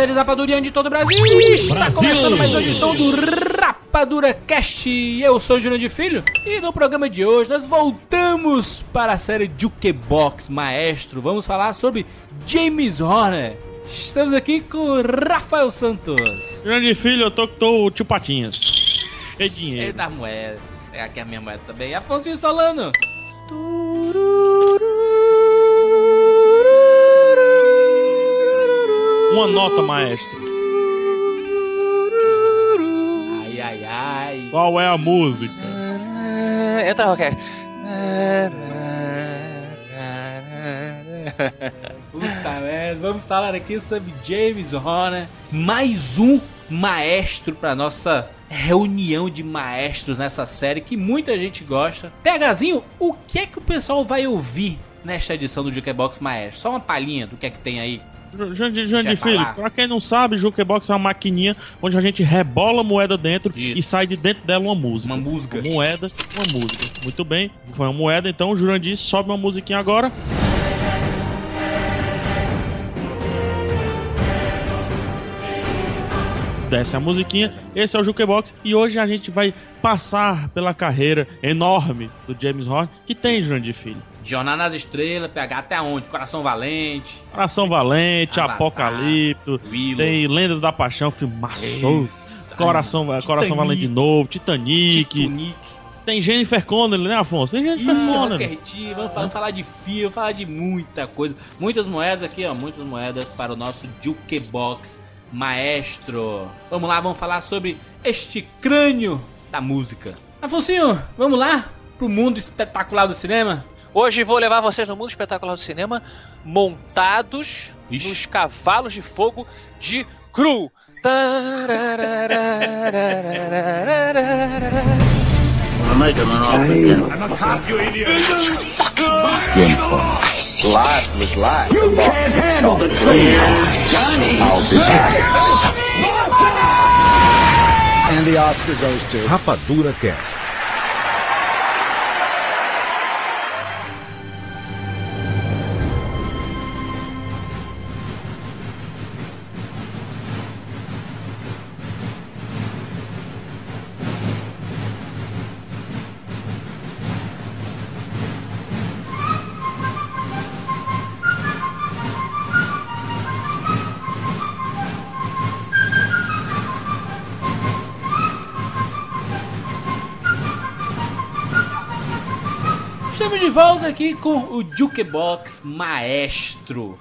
Seres rapadurianos de todo o Brasil! Está começando mais uma edição do Rapadura Cast. Eu sou o Júnior de Filho e no programa de hoje nós voltamos para a série Jukebox Maestro. Vamos falar sobre James Horner. Estamos aqui com o Rafael Santos. Grande filho, eu tô com tô, tio Patinhas. Cheio de Ele dinheiro. da moeda. É aqui a minha moeda também. Afonso Solano. Uma nota, maestro. Ai, ai, ai. Qual é a música? Entra, Rocker. Puta merda, vamos falar aqui sobre James Horner, mais um maestro para nossa reunião de maestros nessa série que muita gente gosta. PHzinho, o que é que o pessoal vai ouvir nesta edição do Jukebox Maestro? Só uma palhinha do que é que tem aí. João de, de Filho, pra quem não sabe, Jukebox é uma maquininha onde a gente rebola a moeda dentro Isso. e sai de dentro dela uma música. Uma música. Uma moeda, uma música. Muito bem, foi uma moeda, então o Jurandir sobe uma musiquinha agora. Desce a musiquinha, esse é o Jukebox e hoje a gente vai passar pela carreira enorme do James Horner, que tem Jurandir Filho. Jornada nas Estrelas, PH até onde? Coração Valente. Coração Valente, Avatar, Apocalipto, Willow. tem Lendas da Paixão, filmaço. Coração, Coração. Valente de novo, Titanic. Titanic. Tem Jennifer Connelly, né, Afonso? Tem Jennifer Ih, Connelly. Vamos falar, falar de filme, vamos falar de muita coisa. Muitas moedas aqui, ó. Muitas moedas para o nosso Jukebox Maestro. Vamos lá, vamos falar sobre este crânio da música. Afonsinho, vamos lá pro mundo espetacular do cinema? Hoje vou levar vocês no mundo espetacular do cinema, montados Ixi. nos cavalos de fogo de Cru. And the Oscar goes to. Rapadura Cast. Aqui com o Jukebox Maestro.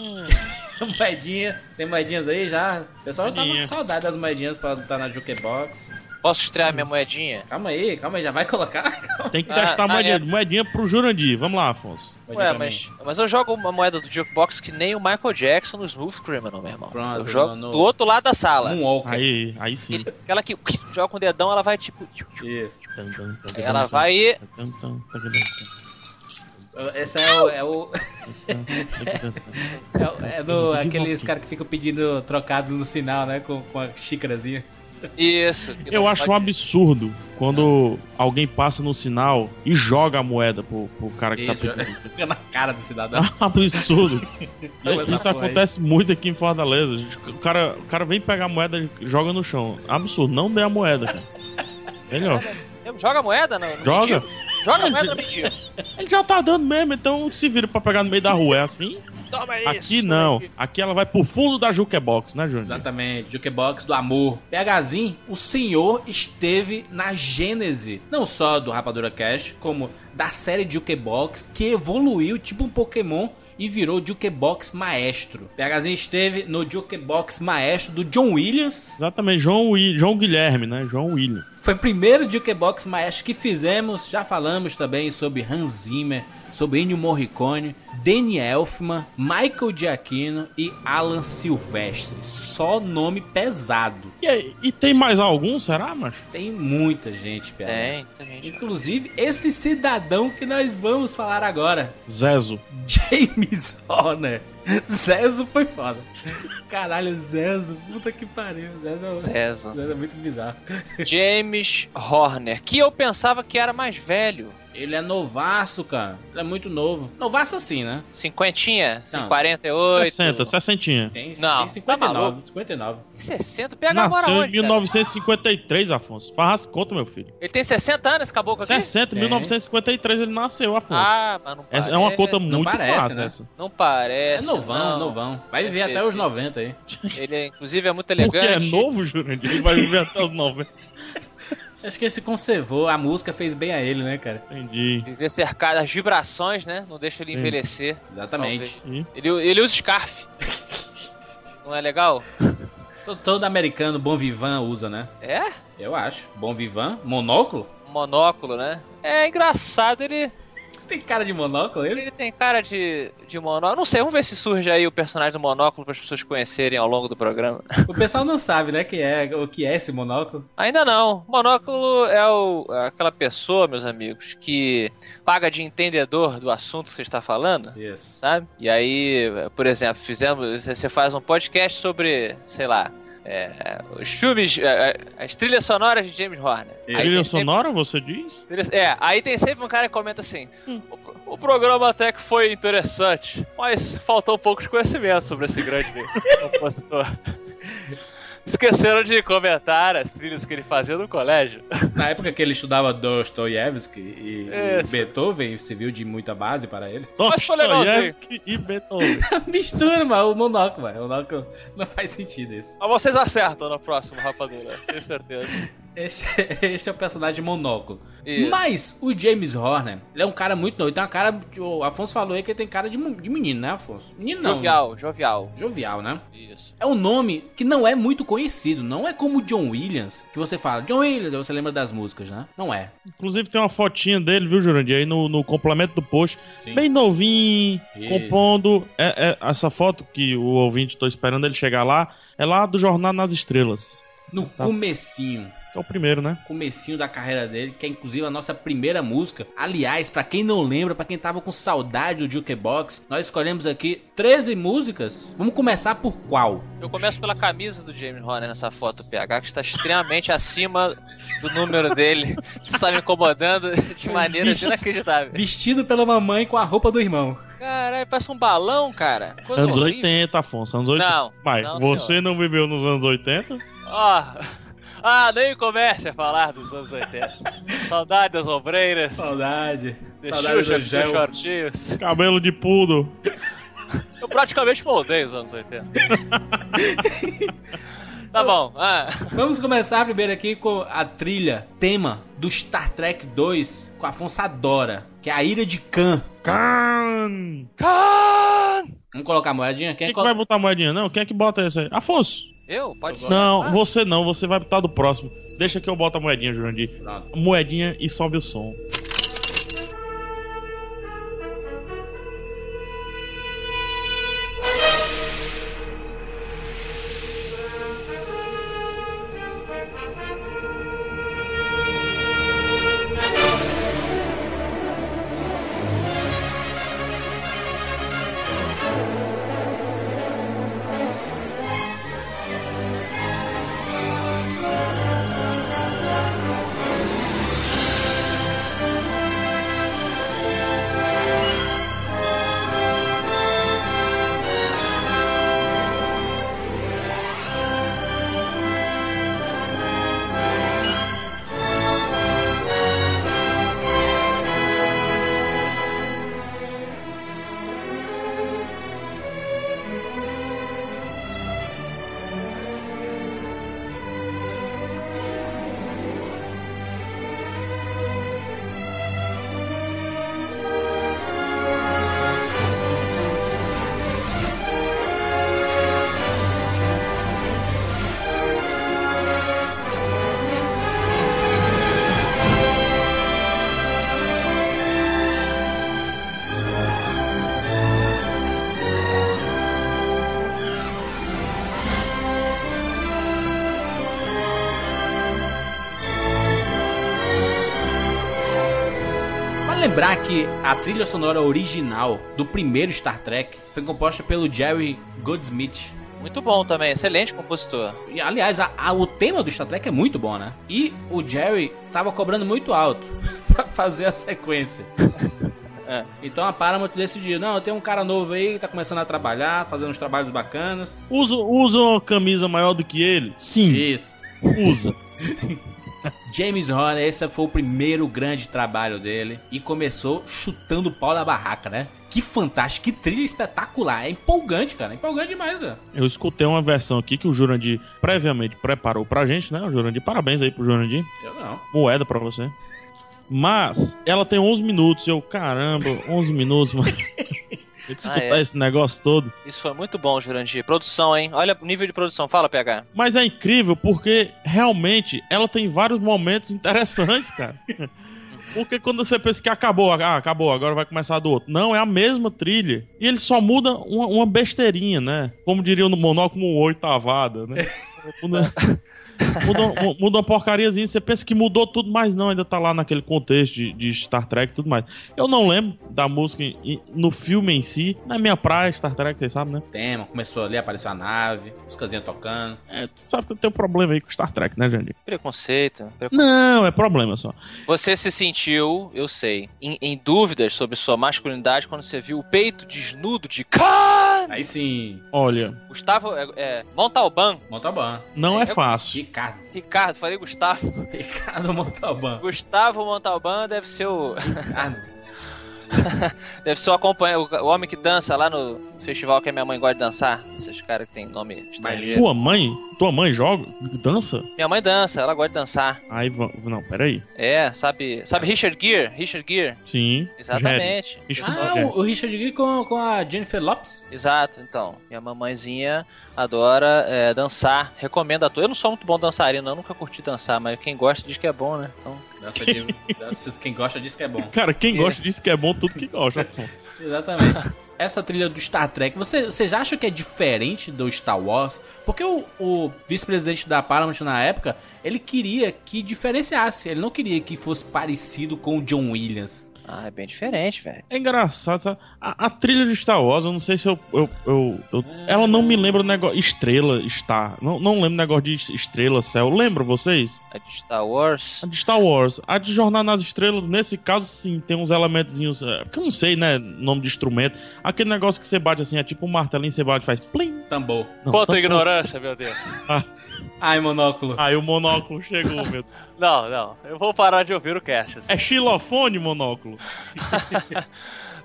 Moedinha, tem moedinhas aí já? O pessoal já tava com saudade das moedinhas pra estar na Jukebox. Posso estrear minha moedinha? Calma aí, calma aí, já vai colocar? Calma. Tem que Ah, testar ah, moedinha, é. moedinha pro Jurandir. Vamos lá, Afonso. Ué, mas, mim. mas eu jogo uma moeda do Jukebox que nem o Michael Jackson no Smooth Criminal, meu irmão. Pronto, eu jogo no- do outro lado da sala. Moonwalker. Aí, aí sim. Aquela que joga com o dedão, ela vai tipo. Isso. Ela vai e. Esse é o. É, o, é, é do, aqueles caras que ficam pedindo trocado no sinal, né? Com, com a xícarazinha. Isso. Eu acho um absurdo quando alguém passa no sinal e joga a moeda pro, pro cara que Isso, tá pedindo. na cara do cidadão. É um absurdo. Isso porra aí. acontece muito aqui em Fortaleza. O cara, o cara vem pegar a moeda e joga no chão. Absurdo, não dê a moeda, cara. Melhor. Joga a moeda, não? no Joga. Joga moeda na mentira. Ele já tá dando mesmo, então se vira pra pegar no meio da rua. É assim? Toma isso. Aqui não. aí. Aqui ela vai pro fundo da jukebox, né, Júnior? Exatamente, Jukebox do Amor. PHzinho, o senhor esteve na gênese, não só do Rapadura Cash, como da série Jukebox, que evoluiu tipo um Pokémon e virou Jukebox Maestro. PHzinho esteve no Jukebox Maestro do John Williams. Exatamente, João, João Guilherme, né? João William. Foi o primeiro Jukebox Maestro que fizemos. Já falamos também sobre Hans Zimmer, sobre Ennio Morricone, Danny Elfman, Michael Giacchino e Alan Silvestre. Só nome pesado. E, aí, e tem mais algum, será, macho? Tem muita gente, PH. Tem, tem gente. Inclusive, esse cidadão que nós vamos falar agora, Zezo. James Horner. Zezo foi foda. Caralho, Zezo, puta que pariu. Zezo, é- César. Zezo é muito bizarro. James Horner, que eu pensava que era mais velho. Ele é novaço, cara. Ele é muito novo. Novaço assim, né? Cinquentinha? Não. 48? 60, 60. Tem, Não, tem tá 59, maluco. 59. 60? PH mora Nasceu em onde, cara? 1953, Afonso. Faz as contas, meu filho. Ele tem 60 anos, esse caboclo aqui? 60, Tem. 1953 ele nasceu, Afonso. Ah, mas não É- parece. é uma conta muito parece, fácil né? essa. Não É parece. novão, não. novão. Vai viver É até os bebê. 90 aí. Ele, é, inclusive, é muito Porque elegante. é novo, Jurandir. Ele vai viver até os 90. Acho que ele se conservou. A música fez bem a ele, né, cara? Entendi. Viver cercado, as vibrações, né? Não deixa ele Sim. envelhecer. Exatamente. Ele, ele usa scarf. não é legal? Todo, todo americano bom vivan usa, né? É? Eu acho. Bom vivan? Monóculo? Monóculo, né? É engraçado, ele, Tem cara de monóculo ele? ele tem cara de, de monóculo. Não sei, vamos ver se surge aí o personagem do monóculo para as pessoas conhecerem ao longo do programa. O pessoal não sabe, né, que é, o que é esse monóculo. Ainda não. Monóculo é, o- é aquela pessoa, meus amigos, que paga de entendedor do assunto que você está falando. Isso. sabe? E aí, por exemplo, fizemos. Você faz um podcast sobre, sei lá, é, os filmes, é, é, as trilhas sonoras de James Horner. Trilha tem sempre- sonora, você diz? É, aí tem sempre um cara que comenta assim: o, o programa até que foi interessante, mas faltou um pouco de conhecimento sobre esse grande compositor. Esqueceram de comentar as trilhas que ele fazia no colégio. Na época que ele estudava Dostoiévski e, Isso. Beethoven, serviu de muita base para ele. Mas foi legalzinho. E Beethoven. Mistura, mano, o monóculo, mano. O monóculo não faz sentido isso. Mas vocês acertam no próximo, rapadura, tenho certeza. Este, este é o personagem monóculo. Isso. Mas o James Horner, ele é um cara muito novo. Ele tem uma cara. O Afonso falou aí que ele tem cara de, de menino, né, Afonso? Menino não. Jovial, jovial. Jovial, né? Isso. É um nome que não é muito conhecido. Não é como John Williams, que você fala, John Williams, aí você lembra das músicas, né? Não é. Inclusive tem uma fotinha dele, viu, Jurandir? Aí no, no complemento do post. Sim. Bem novinho, Isso. compondo. É, é- essa foto que o ouvinte tô esperando ele chegar lá, é lá do Jornal nas Estrelas. No comecinho. É o primeiro, né? comecinho da carreira dele, que é inclusive a nossa primeira música. Aliás, pra quem não lembra, pra quem tava com saudade do Jukebox, nós escolhemos aqui 13 músicas. Vamos começar por qual? Eu começo pela camisa do James Horner nessa foto PH, que está extremamente acima do número dele. Está me incomodando de maneira Vixe. inacreditável. Vestido pela mamãe com a roupa do irmão. Caralho, parece um balão, cara. Coisa Anos horrível. 80, Afonso. Anos 80. Não, Pai, não, você senhor. não viveu nos anos 80? Ó. Ah, nem comece a falar dos anos 80. Saudade das ombreiras, Saudade. de Saudade Xuxa, dos shortinhos. Cabelo de pudo. Eu praticamente moldei os anos 80. tá bom. Ah, Vamos começar primeiro aqui com a trilha, tema do Star Trek 2, com a Afonso adora, que é a Ira de Khan. Khan! Khan! Vamos colocar a moedinha? Quem Quem que colo- vai botar a moedinha? Não, quem é que bota essa aí? Afonso! Eu? Pode ser. Não, Ah, você não, você vai botar do próximo. Deixa que eu boto a moedinha, Jurandir. Pronto. Moedinha e sobe o som. Lembrar que a trilha sonora original do primeiro Star Trek foi composta pelo Jerry Goldsmith. Muito bom também, excelente compositor. E, aliás, a- a- o tema do Star Trek é muito bom, né? E o Jerry tava cobrando muito alto pra fazer a sequência. É. Então a Paramount decidiu, não, tem um cara novo aí que tá começando a trabalhar, fazendo uns trabalhos bacanas. Usa, usa uma camisa maior do que ele? Sim, Isso. usa. James Horner, esse foi o primeiro grande trabalho dele e começou chutando o pau da barraca, né? Que fantástico, que trilha espetacular, é empolgante, cara, é empolgante demais, cara. Eu escutei uma versão aqui que o Jurandir previamente preparou pra gente, né? O Jurandir, parabéns aí pro Jurandir. Eu não. Moeda pra você. Mas ela tem 11 minutos. Eu, caramba, 11 minutos, mano. Tem que Ah, escutar é? esse negócio todo. Isso foi muito bom, Jurandir. Produção, hein? Olha o nível de produção. Fala, PH. Mas é incrível porque realmente ela tem vários momentos interessantes, cara. Porque quando você pensa que acabou, ah, acabou, agora vai começar do outro. Não, é a mesma trilha. E ele só muda uma, uma besteirinha, né? Como diriam no monóculo, uma oitavada, né? Muda, muda, uma- porcariazinha, você pensa que mudou tudo, mas não, ainda tá lá naquele contexto de, de Star Trek e tudo mais. Eu não lembro da música em- no filme em si. Na minha praia, Star Trek, vocês sabem, né? Tema, começou ali, apareceu a nave, os casinhas tocando. É, tu sabe que eu tenho problema aí com Star Trek, né, Jandir? Preconceito. preconceito. Não, é problema só. Você se sentiu, eu sei, em, em dúvidas sobre sua masculinidade quando você viu o peito desnudo de Khan! Aí sim, Olha, Gustavo é, é, Montalban. Montalban. não é É, fácil. Ricardo. Ricardo, falei Gustavo. Ricardo Montalban. Gustavo Montalban deve ser o. Ricardo. Deve ser o acompanha, o, o homem que dança lá no festival que a minha mãe gosta de dançar. Esses caras que tem nome estrangeiro. Tua mãe? Tua mãe joga? Dança? Minha mãe dança, ela gosta de dançar. Aí, não, peraí. É, sabe, sabe Richard Gere? Richard Gere. Sim. Exatamente. Jerry. Richard Ah, o, o Richard Gere com, com a Jennifer Lopes. Exato, então. Minha mamãezinha adora é, dançar. Recomendo a todos. Eu não sou muito bom dançarino, eu nunca curti dançar, mas quem gosta diz que é bom, né? Então, Dança de, dança- quem gosta diz que é bom. Cara, quem gosta disso que é bom, tudo que gosta. Exatamente. Essa trilha do Star Trek, você, você já acha que é diferente do Star Wars? Porque o, o vice-presidente da Paramount na época, ele queria que diferenciasse. Ele não queria que fosse parecido com o John Williams. Ah, é bem diferente, velho. É engraçado, sabe? A, a trilha de Star Wars, eu não sei se eu. eu, eu- eu- ela não me lembra o negócio. Estrela, Star. Não, não lembro o negócio de estrela, céu. Lembra vocês? A de Star Wars. A de Star Wars. A de Jornada nas Estrelas, nesse caso, sim, tem uns elementozinhos. é, que eu não sei, né? Nome de instrumento. Aquele negócio que você bate assim, é tipo um martelinho, você bate e faz. Plim. Tambor. Não, tam- ignorância, meu Deus. Ai, monóculo. Aí o monóculo chegou, meu. Não, não. Eu vou parar de ouvir o cast. assim. É xilofone, monóculo?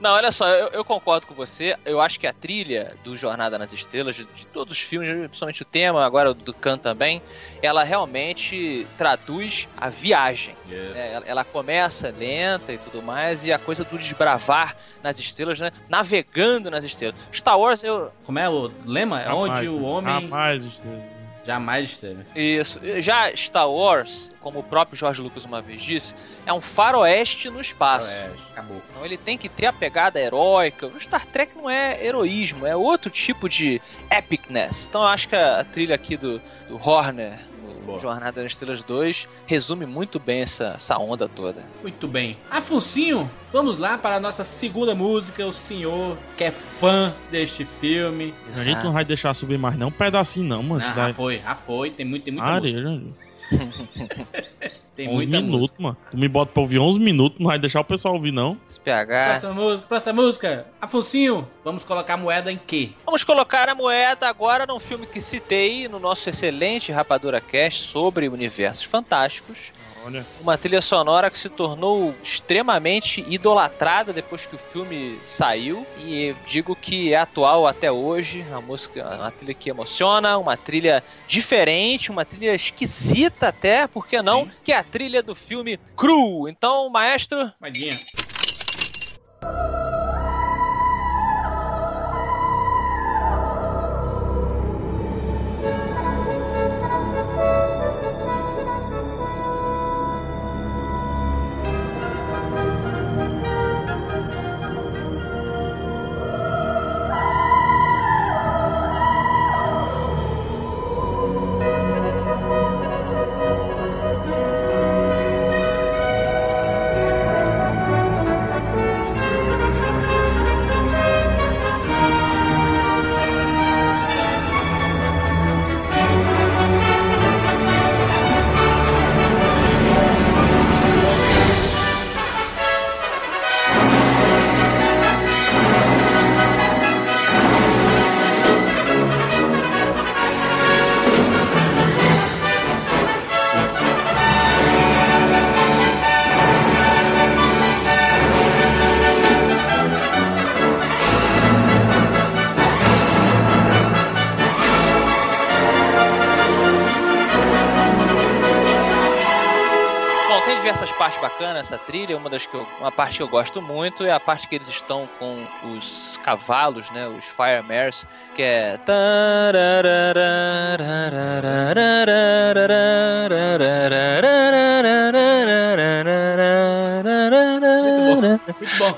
Não, olha só, eu, eu concordo com você. Eu acho que a trilha do Jornada nas Estrelas, de, de todos os filmes, principalmente o tema, agora o do Khan também, ela realmente traduz a viagem. né? Ela, ela começa lenta e tudo mais, e a coisa do desbravar nas estrelas, né? Navegando nas estrelas. Star Wars, eu. Como é o lema? É onde o homem Rapaz, estrela. Jamais esteve. Isso. Já Star Wars, como o próprio George Lucas uma vez disse, é um faroeste no espaço. É, acabou. Então ele tem que ter a pegada heróica. O Star Trek não é heroísmo, é outro tipo de epicness. Então eu acho que a, trilha aqui do, do Horner, Boa. Jornada nas Estrelas 2, resume muito bem essa, essa onda toda. Muito bem. Afonsinho, vamos lá para a nossa segunda música. O senhor que é fã deste filme. A gente não vai deixar subir mais não, um pedacinho não, mano. Não, Vai- já foi, já foi. Tem, muito, tem muita Areia, música. Tem 11 muita minutos, mano. Tu me bota pra ouvir 11 minutos, não vai deixar o pessoal ouvir, não. Esse PH. Próxima música, próxima música. Afonsinho, vamos colocar moeda em quê? Vamos colocar a moeda agora num filme que citei no nosso excelente Rapadura Cast sobre universos fantásticos. Olha. Uma trilha sonora que se tornou extremamente idolatrada depois que o filme saiu. E digo que é atual até hoje. Uma música, uma trilha que emociona, uma trilha diferente, uma trilha esquisita até, por que não? Sim. Que é a trilha do filme Cru. Então, maestro, Moedinha. Bacana essa trilha, uma das que eu, uma parte que eu gosto muito é a parte que eles estão com os cavalos, né, os Fire Mares, que é Muito bom.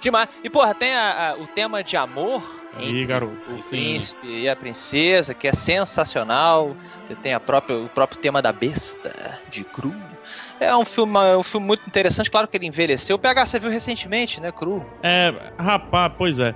Demais. E porra, tem a- a- o tema de amor Ih, garoto. o Sim. príncipe e a princesa, que é sensacional. Você tem a própria, o próprio tema da besta, de Cru. É um filme, é um filme muito interessante, claro que ele envelheceu. O PH você viu recentemente, né, Cru? É, rapaz, pois é.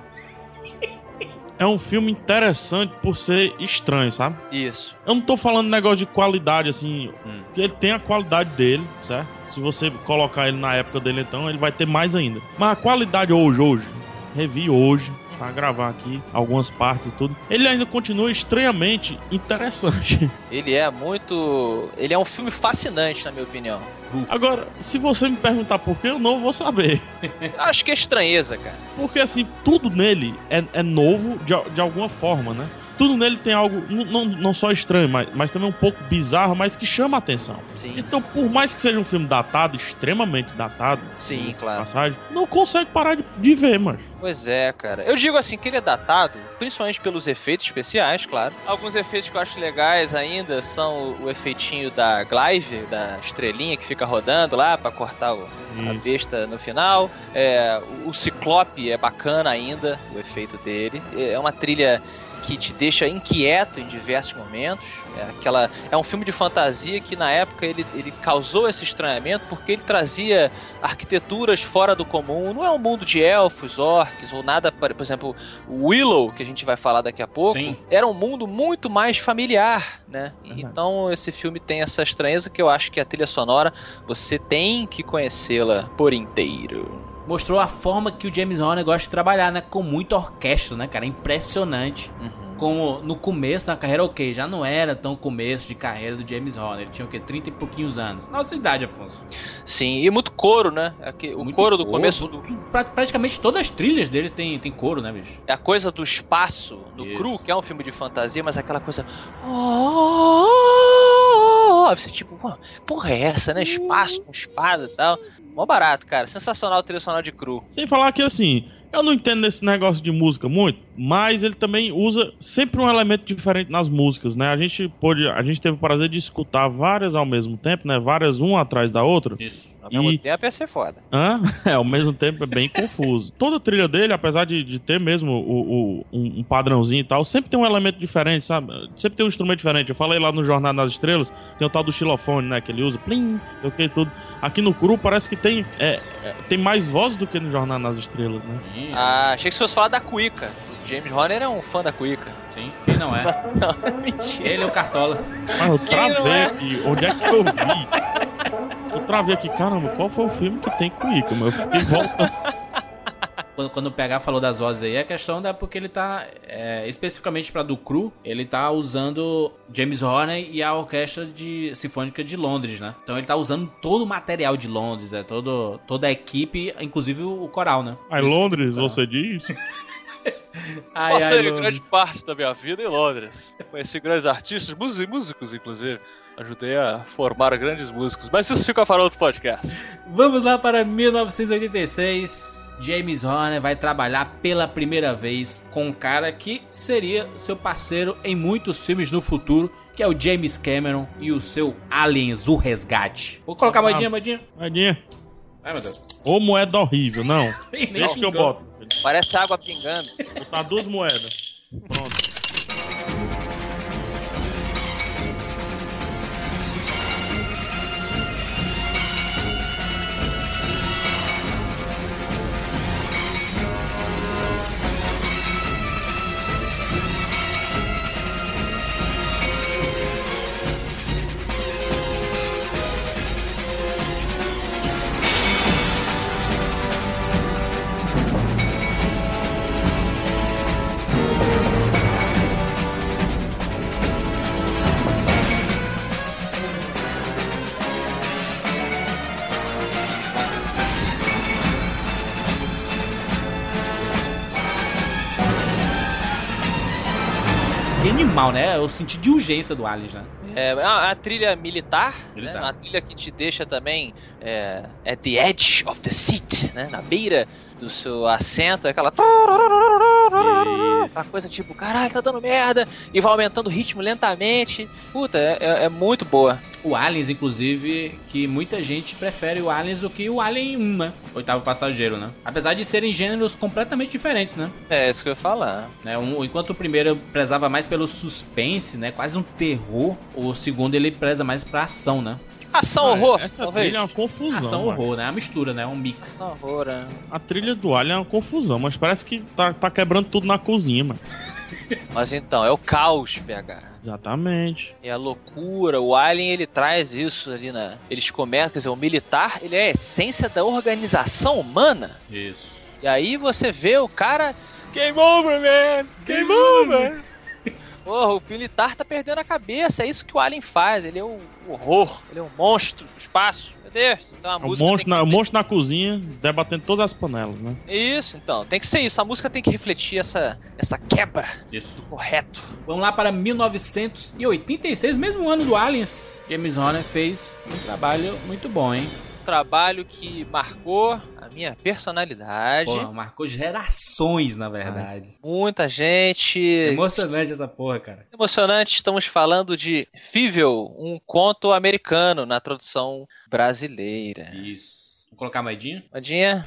É um filme interessante por ser estranho, sabe? Isso. Eu não tô falando negócio de qualidade, assim. Hum. Ele tem a qualidade dele, certo? Se você colocar ele na época dele, então, ele vai ter mais ainda. Mas a qualidade hoje, hoje, revi hoje, pra gravar aqui algumas partes e tudo. Ele ainda continua estranhamente interessante. Ele é muito. Ele é um filme fascinante, na minha opinião. Agora, se você me perguntar por que, eu não vou saber. Acho que é estranheza, cara. Porque, assim, tudo nele é, é novo de, de alguma forma, né? Tudo nele tem algo, não, não só estranho, mas, mas também um pouco bizarro, mas que chama a atenção. Sim, Então, por mais que seja um filme datado, extremamente datado, sim, claro. passagem, não consegue parar de, de ver, mano. Pois é, cara. Eu digo assim que ele é datado, principalmente pelos efeitos especiais, claro. Alguns efeitos que eu acho legais ainda são o, o efeitinho da Glaive, da estrelinha que fica rodando lá pra cortar o, a besta no final. É, o, o Ciclope é bacana ainda, o efeito dele. É uma trilha que te deixa inquieto em diversos momentos. É, aquela, é um filme de fantasia que na época ele, ele causou esse estranhamento porque ele trazia arquiteturas fora do comum. Não é um mundo de elfos, orcs ou nada. Por por exemplo, Willow, que a gente vai falar daqui a pouco, Sim. era um mundo muito mais familiar, né? Verdade. Então esse filme tem essa estranheza que eu acho que a trilha sonora você tem que conhecê-la por inteiro. Mostrou a forma que o James Horner gosta de trabalhar, né? Com muita orquestra, né, cara? Impressionante. Uhum. Como no começo da carreira, ok, já não era tão começo de carreira do James Horner. Ele tinha o quê? 30 e pouquinhos anos. Nossa idade, Afonso. Sim, e muito coro, né? Aqui, o Muito coro do coro. começo do, Pra- praticamente todas as trilhas dele tem, tem coro, né, bicho? é a coisa do espaço, do Isso. cru, que é um filme de fantasia, mas aquela coisa. Oh, Você tipo, "Pô, porra é essa, né? Espaço com espada e tal. Mó barato, cara. Sensacional a trilha sonora de cru. Sem falar que, assim, eu não entendo desse negócio de música muito, mas ele também usa sempre um elemento diferente nas músicas, né? A gente pôde, a gente teve o prazer de escutar várias ao mesmo tempo, né? Várias uma atrás da outra. Isso. Ao mesmo E- tempo ia ser foda. Hã? É, ao mesmo tempo é bem confuso. Toda a trilha dele, apesar de, de ter mesmo o, o- um, um padrãozinho e tal, sempre tem um elemento diferente, sabe? Sempre tem um instrumento diferente. Eu falei lá no Jornada nas Estrelas, tem o tal do xilofone, né? Que ele usa, plim, sei o que, tudo. Aqui no Cru parece que tem, é, é, tem mais vozes do que no Jornada nas Estrelas, né? Sim, Ah, achei que você fosse falar da Cuica. O James Horner é um fã da Cuica. sim. Quem não é? Não, mentira. Ele é o Cartola. Mas eu Quem travei é? aqui. Onde é que eu vi? Eu travei aqui, caramba, qual foi o filme que tem Cuica? Mas eu fiquei voltando. Quando, quando o PH falou das vozes aí, a questão é porque ele tá, é, especificamente pra do Cru, ele tá usando James Horner e a orquestra de, sinfônica de Londres, né? Então ele tá usando todo o material de Londres, é, todo, toda a equipe, inclusive o coral, né? Aí, Londres, coral. você diz? Ai, ai, Passei Londres. grande parte da minha vida em Londres. Conheci grandes artistas, músicos e músicos, inclusive. Ajudei a formar grandes músicos. Mas isso fica para outro podcast. Vamos lá para 1986. James Horner vai trabalhar pela primeira vez com um cara que seria seu parceiro em muitos filmes no futuro, que é o James Cameron e o seu Aliens, o Resgate. Vou colocar a moedinha, moedinha. Moedinha. Ai, meu Deus. Ô moeda horrível, não. Deixa que eu boto. Parece água pingando. Vou botar duas moedas. Pronto. O sentido de urgência do Aliens, né? É a, a trilha militar, Militar. Né? uma trilha que te deixa também é, at the edge of the seat, né? Na beira do seu assento, é aquela. Aquela coisa tipo, caralho, tá dando merda, e vai aumentando o ritmo lentamente. Puta, é, é- é muito boa. O Aliens, inclusive, que muita gente prefere o Aliens do que o Alien 1, né? Oitavo passageiro, né? Apesar de serem gêneros completamente diferentes, né? É isso que eu ia falar. né? Um- enquanto o primeiro prezava mais pelo suspense, né? Quase um terror, o segundo ele preza mais pra ação, né? Ação, Ah, horror, Essa talvez. trilha é uma confusão. Ação, horror, né? É uma mistura, né? É um mix. Ação, horror, é. A trilha do Alien é uma confusão, mas parece que tá, tá quebrando tudo na cozinha, mano. Mas então, é o caos, PH. Exatamente. É a loucura. O Alien, ele traz isso ali na... Eles comentam, quer dizer, o militar, ele é a essência da organização humana. Isso. E aí você vê o cara... Game over, man! Game over! Porra, o militar tá perdendo a cabeça. É isso que o Alien faz. Ele é o horror. Ele é um monstro do espaço. Meu Deus. Então a O música monstro, na, monstro na cozinha, debatendo todas as panelas, né? Isso, então. Tem que ser isso. A música tem que refletir essa, essa quebra Isso. do correto. Vamos lá para 1986, mesmo ano do Aliens. James Horner fez um trabalho muito bom, hein? Trabalho que marcou a minha personalidade. Pô, marcou gerações, na verdade. Muita gente. Emocionante essa porra, cara. Emocionante, estamos falando de Fível, um conto americano na tradução brasileira. Isso. Vou colocar a moedinha? Modinha?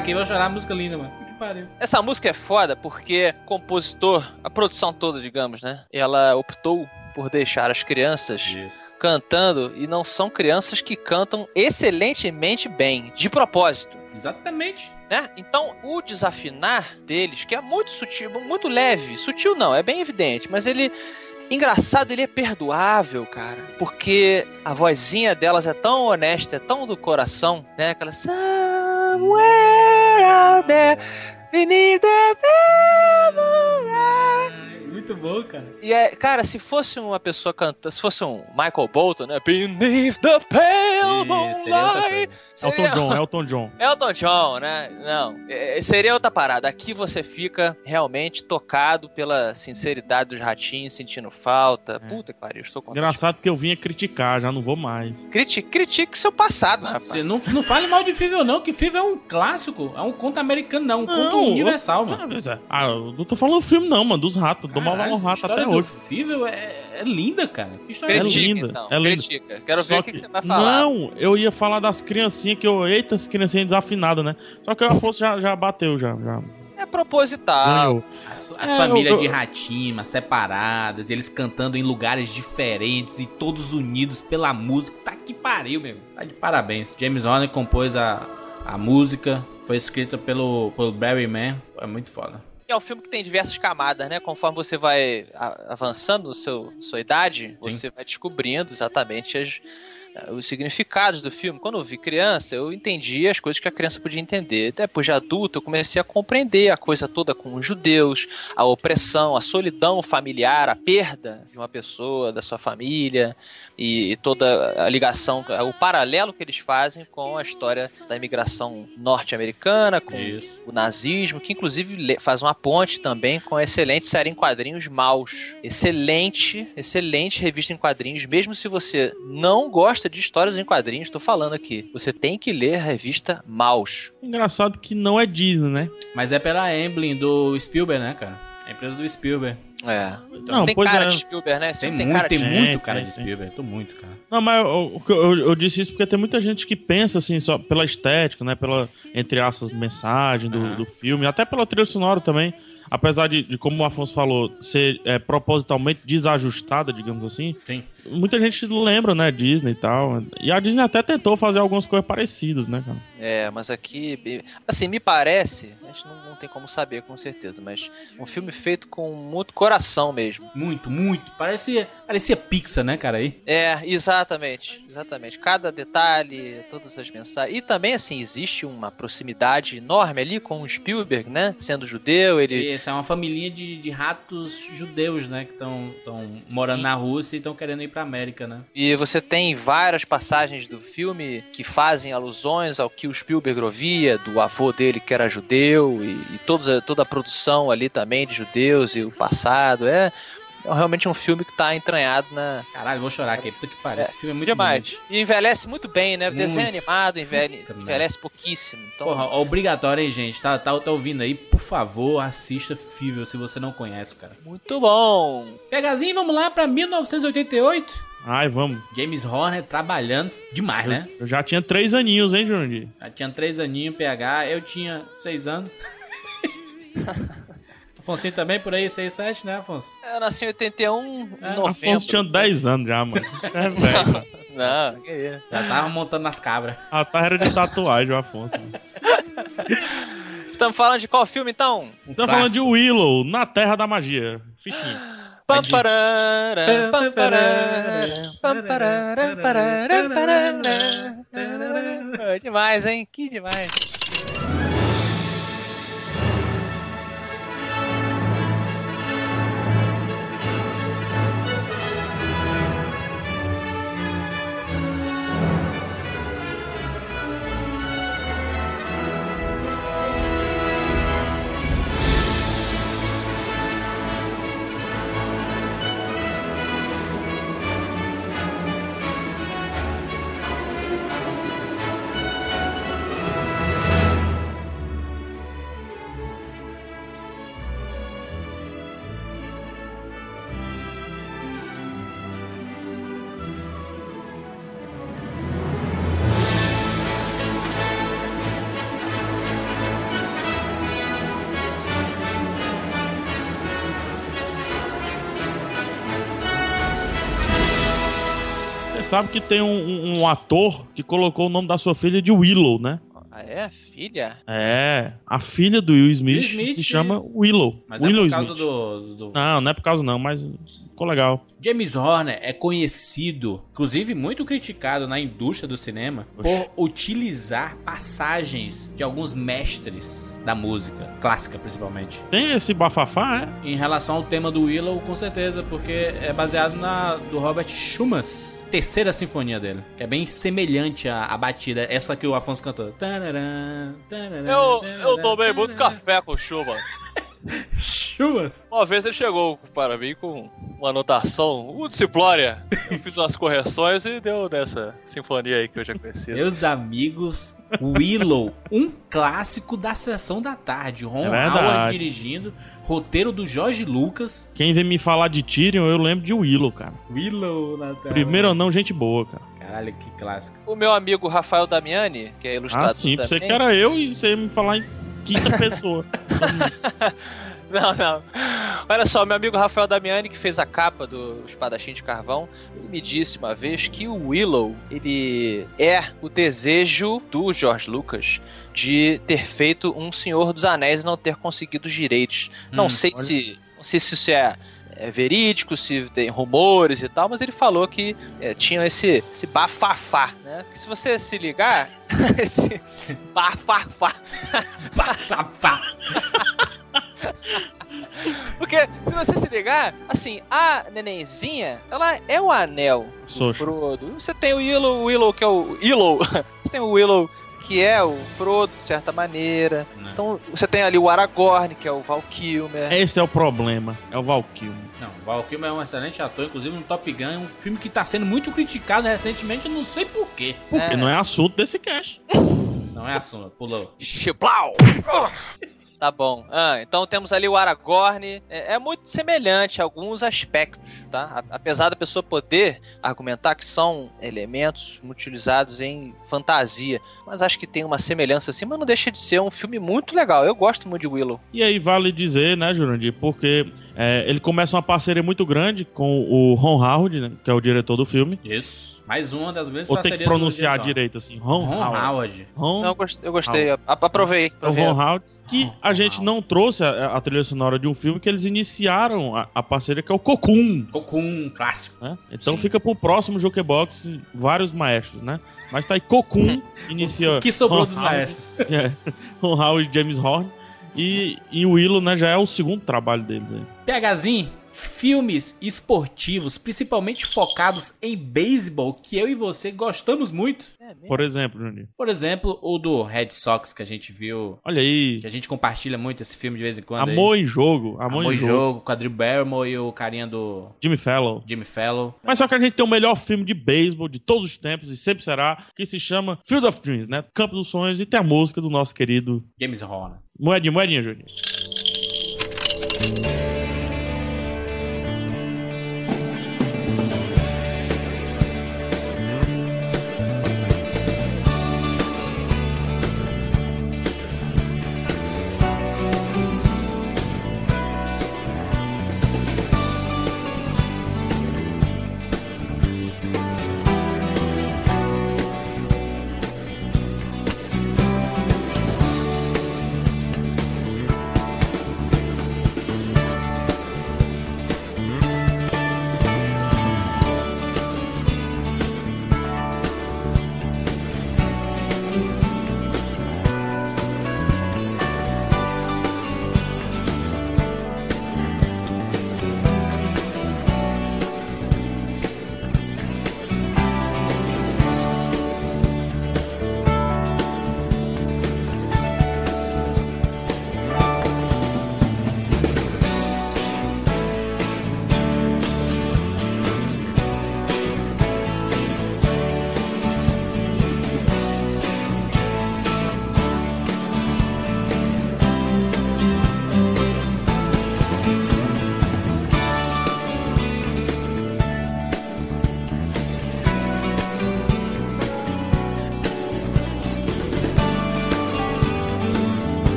Aqui, vou chorar. Música linda, mano. Que pariu. Essa música é foda porque o compositor, a produção toda, digamos, né? Ela optou por deixar as crianças Isso. cantando e não são crianças que cantam excelentemente bem, de propósito. Exatamente. Né? Então, o desafinar deles, que é muito sutil, muito leve, sutil não, é bem evidente, mas ele engraçado, ele é perdoável, cara, porque a vozinha delas é tão honesta, é tão do coração, né? Aquela somewhere out there beneath the moonlight. Muito bom, cara. E é, cara, se fosse uma pessoa cantando, se fosse um Michael Bolton, né? Beneath the pale seria moonlight. coisa. Elton John, Elton John. Elton John, né? Não, é, seria outra parada. Aqui você fica realmente tocado pela sinceridade dos ratinhos, sentindo falta. Puta que pariu, estou contente. Engraçado que eu vinha criticar, já não vou mais. Critique, critique seu passado, rapaz. Você não, não fale mal de Fível, não, que Fível é um clássico. É um conto americano, não. Um conto Não, universal, eu- mano. Ah, eu não tô falando do filme, não, mano. Dos ratos. Dou mal A rato história até do hoje. Fível é, é linda, cara. Que história É Critica, linda, então. é linda. Critica. Quero ver o que, que você vai falar. Não, eu ia falar das criancinhas que eu. Eita, as criancinhas desafinadas, né? Só que o Afonso já, já bateu, já. já É proposital. A, a É, família eu- de eu- Ratima, separadas, eles cantando em lugares diferentes e todos unidos pela música. Tá que pariu, meu. Tá de parabéns. James Horner compôs a, a música, foi escrita pelo, pelo Barry Mann. É muito foda. É um filme que tem diversas camadas, né? Conforme você vai avançando no seu sua idade, você vai descobrindo exatamente as- eh, os significados do filme. Quando eu vi criança, eu entendi as coisas que a criança podia entender. Depois de adulto, eu comecei a compreender a coisa toda com os judeus, a opressão, a solidão familiar, a perda de uma pessoa, da sua família e, e toda a ligação, o paralelo que eles fazem com a história da imigração norte-americana, com Isso. o nazismo, que inclusive faz uma ponte também com a excelente série em quadrinhos Maus. Excelente, excelente revista em quadrinhos, mesmo se você não gosta de histórias em quadrinhos, tô falando aqui. Você tem que ler a revista Maus. Engraçado que não é Disney, né? Mas é pela Emblem do Spielberg, né, cara? A empresa do Spielberg. É. Não, tem pois cara é. de Spielberg, né? Tem, filme muito, cara tem de... muito Tem, cara tem, de tem. Spielberg. Tô muito, cara. Não, mas eu, eu, eu- eu disse isso porque tem muita gente que pensa assim, só pela estética, né? Pela, entre aspas, mensagem do, do filme, até pela trilha sonora também. Apesar de, de, como o Afonso falou, ser é, propositalmente desajustada, digamos assim, Sim. muita gente lembra, né, Disney e tal. E a Disney até tentou fazer algumas coisas parecidas, né, cara? É, mas aqui, assim, me parece, a gente não, não tem como saber com certeza, mas um filme feito com muito coração mesmo. Muito, muito. Parecia, parecia Pixar, né, cara? Aí. É, exatamente, exatamente. Cada detalhe, todas as mensagens. E também, assim, existe uma proximidade enorme ali com o Spielberg, né? Sendo judeu, ele. Essa é uma família de, de ratos judeus, né? Que estão morando na Rússia e estão querendo ir pra América, né? E você tem várias passagens do filme que fazem alusões ao que o Spielberg ouvia, do avô dele que era judeu, e, e toda, toda a produção ali também de judeus e o passado. É, é realmente um filme que tá entranhado na. Caralho, vou chorar aqui. Puta que pariu. Esse filme é muito Demais. bonito. E envelhece muito bem, né? Desenho Muito. animado envelhe- Puta envelhece pouquíssimo. Então, Porra, obrigatório, hein, gente? Tá, tá, tá ouvindo aí? Por favor, assista Fível se você não conhece, cara. muito bom. Pegazinho, vamos lá pra 1988. Ai, vamos. James Horner trabalhando demais, né? Eu já tinha três aninhos, hein, Jurandir? Já tinha três aninhos, PH. Eu tinha seis anos. Afonso também por aí, seis, sete, né, Afonso? Eu nasci em 81, em É, novembro. Afonso tinha 10 anos já, mano. É velho. mano. Não, que isso. Já tava montando nas cabras. A tarra era de tatuagem, o Afonso. Estamos falando de qual filme então? Estamos falando de Willow, Na Terra da Magia. Fichinho. Demais, hein? Que demais. Sabe que tem um, um- um ator que colocou o nome da sua filha de Willow, né? Ah, é? Filha? É, a filha do Will Smith, Will Smith. se chama Willow. Mas não é Willow por causa Smith. do, do- Não, não é por causa não, mas ficou legal. James Horner é conhecido, inclusive muito criticado na indústria do cinema, por utilizar passagens de alguns mestres da música, clássica principalmente. Tem esse bafafá, é? Em relação ao tema do Willow, com certeza, porque é baseado na do Robert Schumann. Terceira sinfonia dele, que é bem semelhante à, à batida, essa que o Afonso cantou. Tarará, tarará, Eu, eu tomei muito café com chuva. Schumann? Uma vez ele chegou para mim com uma anotação, o Disciplória. Eu fiz umas correções e deu nessa sinfonia aí que eu já conhecia. Meus amigos, Willow, um clássico da sessão da tarde. Ron É. Howard dirigindo, roteiro do Jorge Lucas. Quem vem me falar de Tyrion, eu lembro de Willow, cara. Willow na tela. Primeiro ou não, gente boa, cara. Caralho, que clássico. O meu amigo Rafael Damiani, que é ilustrador Ah, sim, também. você que era eu e você ia me falar em quinta pessoa. Não, não. Olha só, meu amigo Rafael Damiani, que fez a capa do Espadachim de Carvão, ele me disse uma vez que o Willow, ele é o desejo do George Lucas de ter feito um Senhor dos Anéis e não ter conseguido os direitos. não Hum, sei olha. se não sei se isso é, é verídico, se tem rumores e tal, mas ele falou que é, tinha esse, esse bafafá, né? Que se você se ligar, esse bafafá pá. Porque se você se ligar, assim, a nenenzinha, ela é o anel do. Frodo. Você tem o Willow, o Willow que é o Willow. você tem o Willow que é o Frodo, de certa maneira. Não. Então você tem ali o Aragorn, que é o Val Kilmer. Esse é o problema, é o Valkyrie. Não, o Val Kilmer é um excelente ator, inclusive no Top Gun, é um filme que tá sendo muito criticado recentemente, eu não sei porquê. Porque É. não é assunto desse cast. Não é assunto, pulou. Chiplau! Tá bom. Ah, então temos ali o Aragorn. É, é muito semelhante a alguns aspectos, tá? A- apesar da pessoa poder argumentar que são elementos utilizados em fantasia. Mas acho que tem uma semelhança assim, mas não deixa de ser um filme muito legal. Eu gosto muito de Willow. E aí vale dizer, né, Jurandir, porque é, ele começa uma parceria muito grande com o Ron Howard, né, que é o diretor do filme. Isso. Mais uma das grandes Ou tem que parcerias pronunciar do direito assim, Ron, Ron Howard. Howard. Ron, Não, eu gostei. A- aprovei. é o. Ron Howard, que Ron a gente Howard. não trouxe a, a trilha sonora de um filme que eles iniciaram a, a parceria, que é o Cocoon. Cocoon, clássico. né? Então Sim. fica pro próximo Jukebox vários maestros, né? Mas tá aí Cocoon, inicia... O que sobrou Ron dos Howard, maestros? É, Ron Howard e James Horn. E, e o Willow, né, já é o segundo trabalho deles aí. PHzinho, filmes esportivos, principalmente focados em beisebol, que eu e você gostamos muito. É? Por exemplo, Juninho. Por exemplo, o do Red Sox, que a gente viu, Olha aí. que a gente compartilha muito esse filme de vez em quando. aí. Amor em jogo. Amor, Amor em em jogo. jogo, com a Drew Barrymore e o carinha do Jimmy Fallon. Jimmy Fallon. Mas só que a gente tem o melhor filme de beisebol de todos os tempos e sempre será, que se chama Field of Dreams, né? Campo dos Sonhos e tem a música do nosso querido James Horner. Moedinha, Moedinha, Juninho.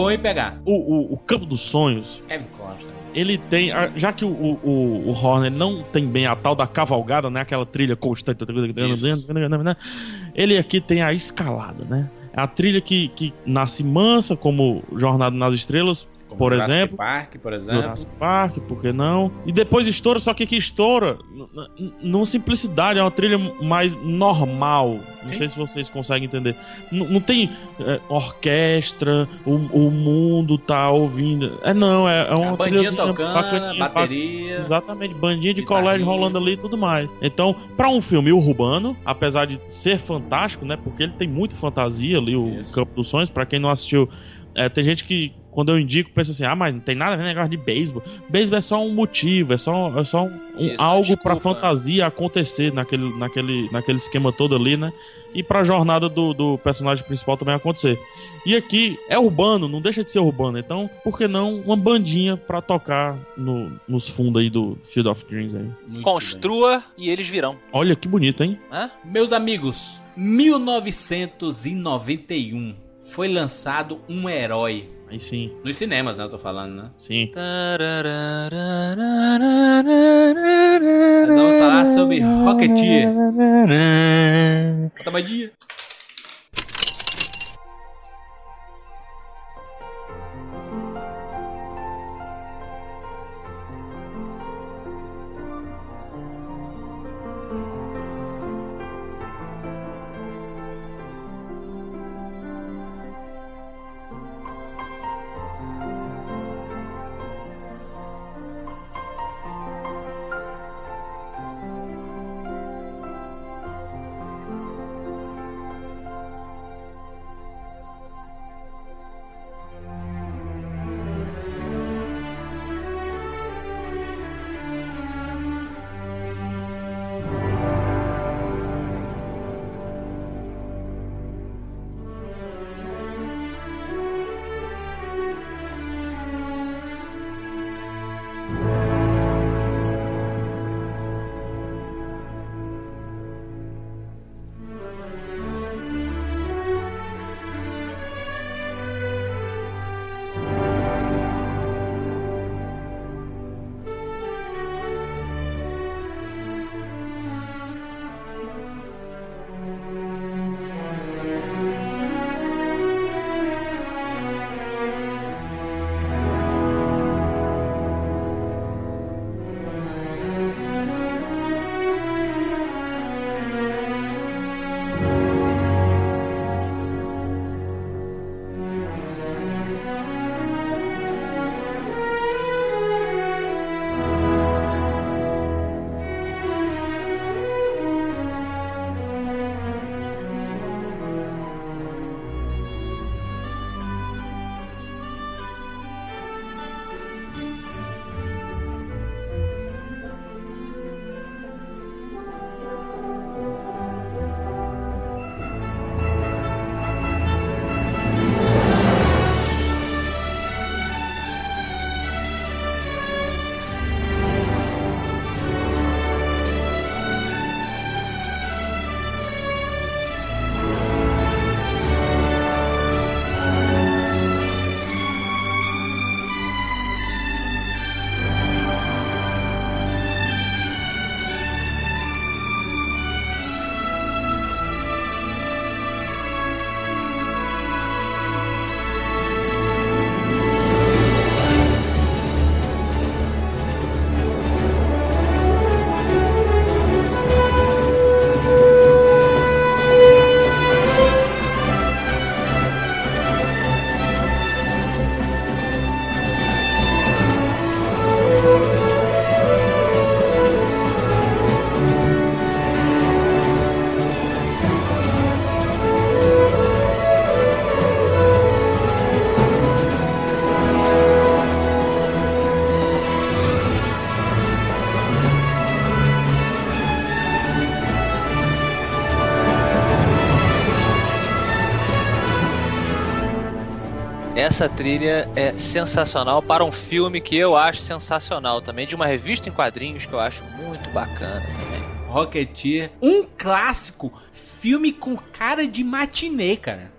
Boa, hein, pegar? O, o, o Campo dos Sonhos, Kevin Costa. ele tem. Já que o, o, o, Horner não tem bem a tal da cavalgada, né? Aquela trilha constante. Ele aqui tem a escalada, né? É a trilha que, que nasce mansa, como Jornada nas Estrelas, Como por Jurassic exemplo. Park, por exemplo. Jurassic Park, por que não? E depois estoura, só que aqui estoura numa simplicidade, é uma trilha mais normal. Não Sim. sei se vocês conseguem entender. N- não tem é, orquestra, o, o mundo tá ouvindo. É não, é, é uma A bandinha trilhazinha tocando, bacaninha, bateria. Exatamente, bandinha de Guitarrinha. colégio rolando ali e tudo mais. Então, pra um filme urbano, apesar de ser fantástico, né? Porque ele tem muito fantasia ali, o Isso. Campo dos Sonhos. Pra quem não assistiu, é, tem gente que, quando eu indico, pensa assim: ah, mas não tem nada a ver com negócio de beisebol. Beisebol é só um motivo, é só, é só um, um Isso, algo pra desculpa. fantasia acontecer naquele, naquele, naquele esquema todo ali, né? E pra jornada do, do personagem principal também acontecer. E aqui é urbano, não deixa de ser urbano. Então, por que não uma bandinha pra tocar no, nos fundos aí do Field of Dreams aí? Muito Construa e eles virão. Olha que bonito, hein? Hã? bem. Meus amigos, 1991 foi lançado um herói. Aí sim, Nos cinemas, né? Eu tô falando, né? sim. Nós vamos falar sobre Rocketeer. Mais Essa trilha é sensacional para um filme que eu acho sensacional também, de uma revista em quadrinhos que eu acho muito bacana também. Rocketeer, um clássico, filme com cara de matinê, cara.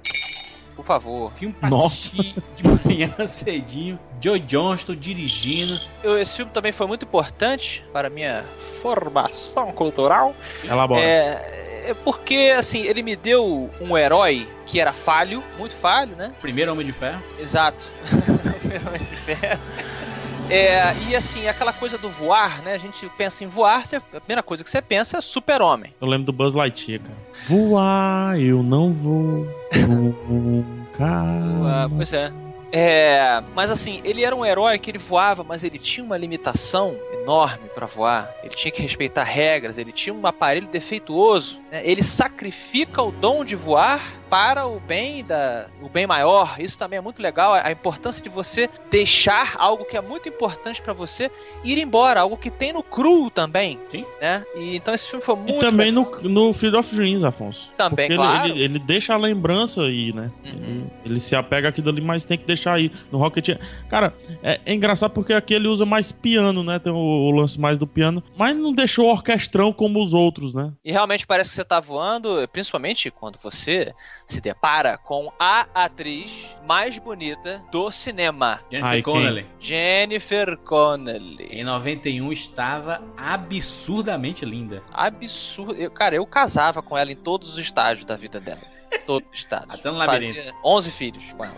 Por favor. Filme pra Nossa. assistir de manhã cedinho. Joe Johnston dirigindo. Eu- esse filme também foi muito importante para a minha formação cultural. Elabora. É, é porque, assim, ele me deu um herói que era falho, muito falho, né? Primeiro Homem de Ferro. Exato. Homem de Ferro. É, e assim, aquela coisa do voar, né? A gente pensa em voar, você- a primeira coisa que você pensa é super-homem. Eu lembro do Buzz Lightyear, cara. Voar, eu não vou nunca. Ah, pois é. É, mas assim, ele era um herói que ele voava, mas ele tinha uma limitação enorme pra voar. Ele tinha que respeitar regras, ele tinha um aparelho defeituoso. né? Ele sacrifica o dom de voar para o bem da, o bem maior. Isso também é muito legal. A importância de você deixar algo que é muito importante pra você ir embora, algo que tem no cru também. Sim. Né? E então esse filme foi E muito também legal. no, no Field of Dreams, Afonso. Também, Porque ele- claro. ele, ele deixa a lembrança aí, né? Uhum. Ele, ele se apega àquilo ali, mas tem que deixar aí. No Rocket. Cara, é, é engraçado porque aqui ele usa mais piano, né? Tem o, o lance mais do piano. Mas não deixou orquestrão como os outros, né? E realmente parece que você tá voando, principalmente quando você se depara com a atriz mais bonita do cinema, Jennifer Ai, quem? Connelly. Jennifer Connelly. Em 91 estava absurdamente linda. Absurdo. Eu, cara, eu casava com ela em todos os estágios da vida dela. Todos os estágios. Até no labirinto. Fazia 11 filhos com ela.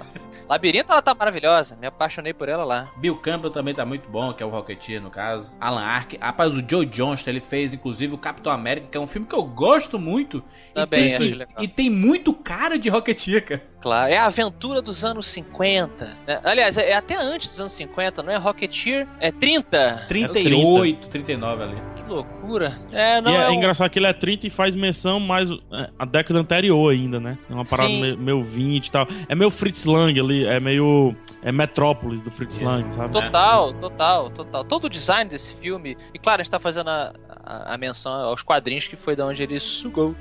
Labirinto, ela tá maravilhosa. Me apaixonei por ela lá. Bill Campbell também tá muito bom, que é o Rocketeer no caso. Alan Arkin. Rapaz, o Joe Johnston, ele fez inclusive o Capitão América, que é um filme que eu gosto muito. Também e tem, acho e- legal. E tem muito cara de Rocketeer, cara. Claro, é a aventura dos anos 50. né? Aliás, é, é até antes dos anos 50, não é Rocketeer? É 30. 38, 39 ali. Que loucura. É, não e é, é um- engraçado que ele é 30 e faz menção mais é, a década anterior ainda, né? É uma parada Sim. meio, meio 20 e tal. É meio Fritz Lang ali, é meio. É Metrópolis do Fritz Yes. Lang, sabe? Total, total, total. Todo o design desse filme. E claro, a gente tá fazendo a, a- a menção aos quadrinhos, que foi da onde ele sugou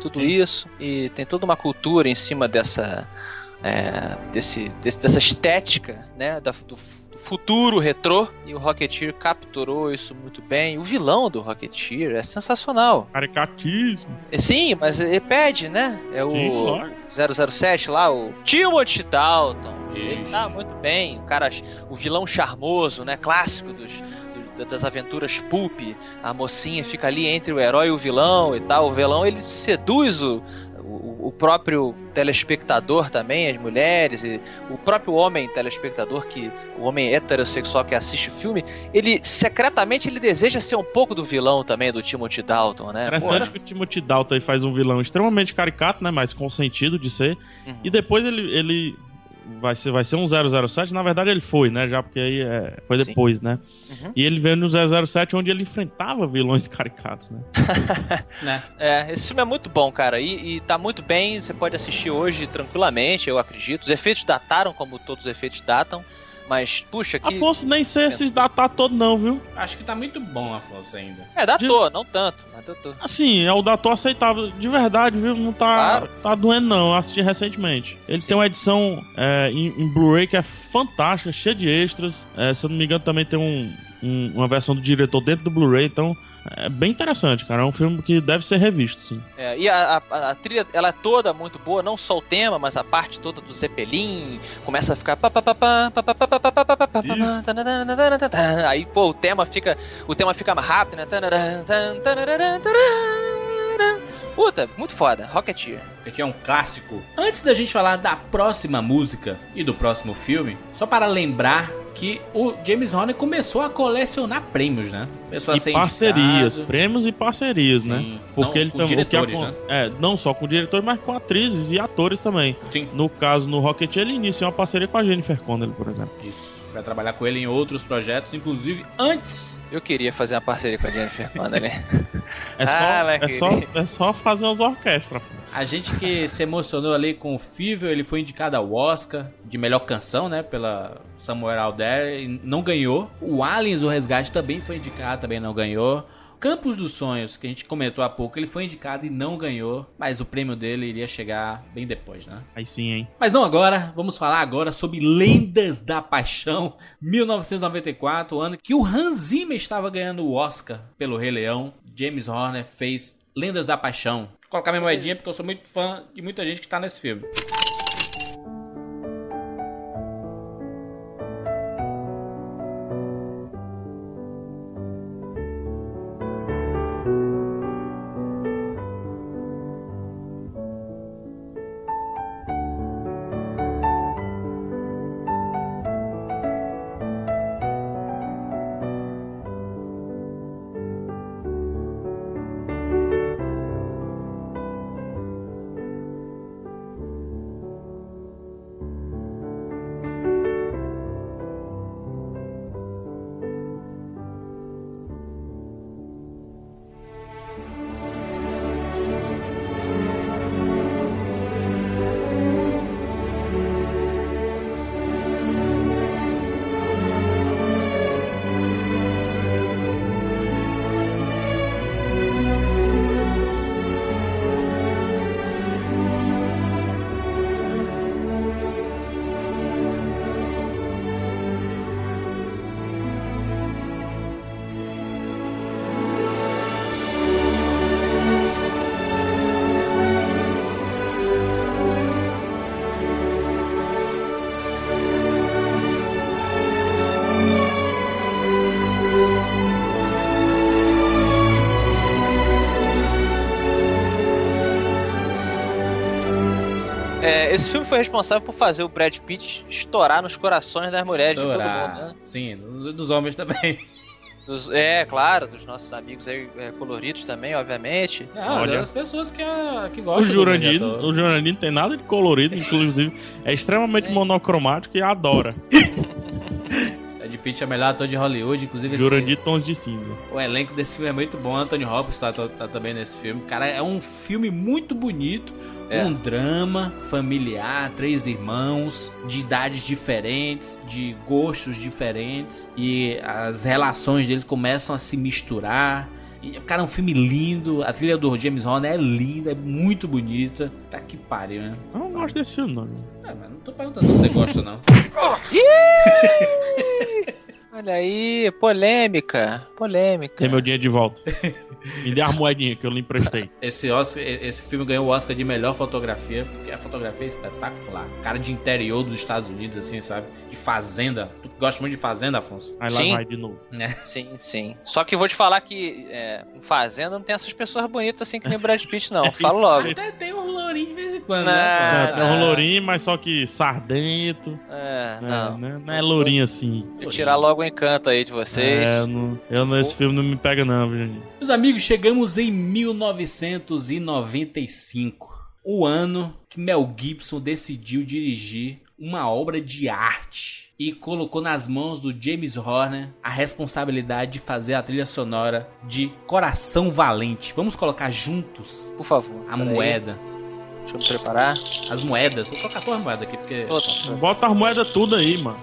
tudo isso. E tem toda uma cultura em cima dessa. é, desse, desse- dessa estética, né? da- do futuro retrô. E o Rocketeer capturou isso muito bem. O vilão do Rocketeer é sensacional. Caricatismo. É, Sim, mas ele pede, né? É o. Sim, claro. 007 lá, o Timothy Dalton. Ele Isso. tá muito bem, o cara, o vilão charmoso, né, clássico dos, do- das aventuras pulp. A mocinha fica ali entre o herói e o vilão e tal. O vilão ele seduz o, o, o próprio telespectador também, as mulheres e o próprio homem telespectador que o homem heterossexual que assiste o filme, ele secretamente ele deseja ser um pouco do vilão também do Timothy Dalton, né? Pô, Interessante que o Timothy Dalton faz um vilão extremamente caricato, né? Mas com sentido de ser. Uhum. E depois ele, ele vai, ser, vai ser um 007. Na verdade ele foi, né? Já porque aí é, foi Sim. depois, né? Uhum. E ele veio no 007 onde ele enfrentava vilões caricatos, né? Né? É, esse filme é muito bom, cara. E, e tá muito bem, você pode assistir hoje tranquilamente, eu acredito. Os efeitos dataram, como todos os efeitos datam. Mas, puxa, que. Afonso nem sei esses datar todo não, viu? Acho que tá muito bom, Afonso, ainda. É, datou, não tanto, mas datou. Assim, é o dator aceitável. De verdade, viu? Não tá, Claro. tá doendo, não. Eu assisti recentemente. Ele tem uma edição é, em, em Blu-ray que é fantástica, cheia de extras. É, se eu não me engano, também tem um, um- uma versão do diretor dentro do Blu-ray. Então, é bem interessante, cara. É um filme que deve ser revisto, sim. É, e a, a, a, trilha, ela é toda muito boa, não só o tema, mas a parte toda do Zeppelin. Começa a ficar. Aí, pô, o tema fica. O tema fica mais rápido, né? Puta, muito foda. Rocketeer. Rocketeer é um clássico. Antes da gente falar da próxima música e do próximo filme, só para lembrar que o James Horner começou a colecionar prêmios, né? Começou E parcerias, indicado. prêmios e parcerias, Sim. né? Não, Porque ele com também. diretores, né? É, não só com diretores, mas com atrizes e atores também. Sim. No caso, no Rocket, ele iniciou uma parceria com a Jennifer Connelly, por exemplo. Isso. Vai trabalhar com ele em outros projetos, inclusive antes. Eu queria fazer uma parceria com a Jennifer Connelly. É só, Ah, é só, é só fazer umas orquestras. A gente que se emocionou ali com o Fível, ele foi indicado ao Oscar de melhor canção, né? Pela Samuel Out There, e não ganhou. O Aliens, o Resgate, também foi indicado, também não ganhou. Campos dos Sonhos, que a gente comentou há pouco, ele foi indicado e não ganhou, mas o prêmio dele iria chegar bem depois, né? Aí sim, hein? Mas não agora, vamos falar agora sobre Lendas da Paixão, 1994, o ano que o Hans Zimmer estava ganhando o Oscar pelo Rei Leão. James Horner fez Lendas da Paixão. Vou colocar minha moedinha porque eu sou muito fã de muita gente que tá nesse filme. Esse filme foi responsável por fazer o Brad Pitt estourar nos corações das mulheres de todo Estourar. mundo, né? Sim, dos, dos homens também. Dos- é, claro, dos nossos amigos aí é, coloridos também, obviamente. Não, Olha. das pessoas que, a- que O gostam do Jurandir, o Jurandir não tem nada de colorido, inclusive é extremamente monocromático e adora. Brad Pitt é o melhor ator de Hollywood, inclusive esse- Jurandir tons de cinza. o elenco desse filme é muito bom. Anthony Hopkins tá, tá- tá também nesse filme. Cara, é um filme muito bonito. É. Um drama familiar, três irmãos, de idades diferentes, de gostos diferentes. E as relações deles começam a se misturar. E, cara, é um filme lindo. A trilha do James Horner é linda, é muito bonita. Tá que pariu, né? Eu não gosto desse filme, não. Ah, mas não tô perguntando se você gosta, não. Olha aí, polêmica, polêmica. Tem meu dinheiro de volta. Me dê as moedinhas que eu lhe emprestei. Esse, Oscar, esse filme ganhou o Oscar de melhor fotografia, porque a fotografia é espetacular. Cara de interior dos Estados Unidos, assim, sabe? De fazenda. Tu gosta muito de fazenda, Afonso? Aí lá Sim. vai de novo. Né? Sim, sim. Só que vou te falar que é, Fazenda não tem essas pessoas bonitas assim que nem o Brad Pitt, não. Falo logo. Até tem um lourinho de vez em quando, Não. né? É, tem um lourinho, mas só que sardento. É, né, não. né? Não é lourinho assim. Vou tirar logo o encanto aí de vocês. É, não, eu nesse filme não me pega não, viu, gente? Meus amigos, chegamos em 1995. O ano que Mel Gibson decidiu dirigir uma obra de arte e colocou nas mãos do James Horner a responsabilidade de fazer a trilha sonora de Coração Valente. Vamos colocar juntos Por favor. a moeda, Deixa eu me preparar. as moedas. Vou colocar duas moedas aqui porque. Bota as moedas tudo aí, mano.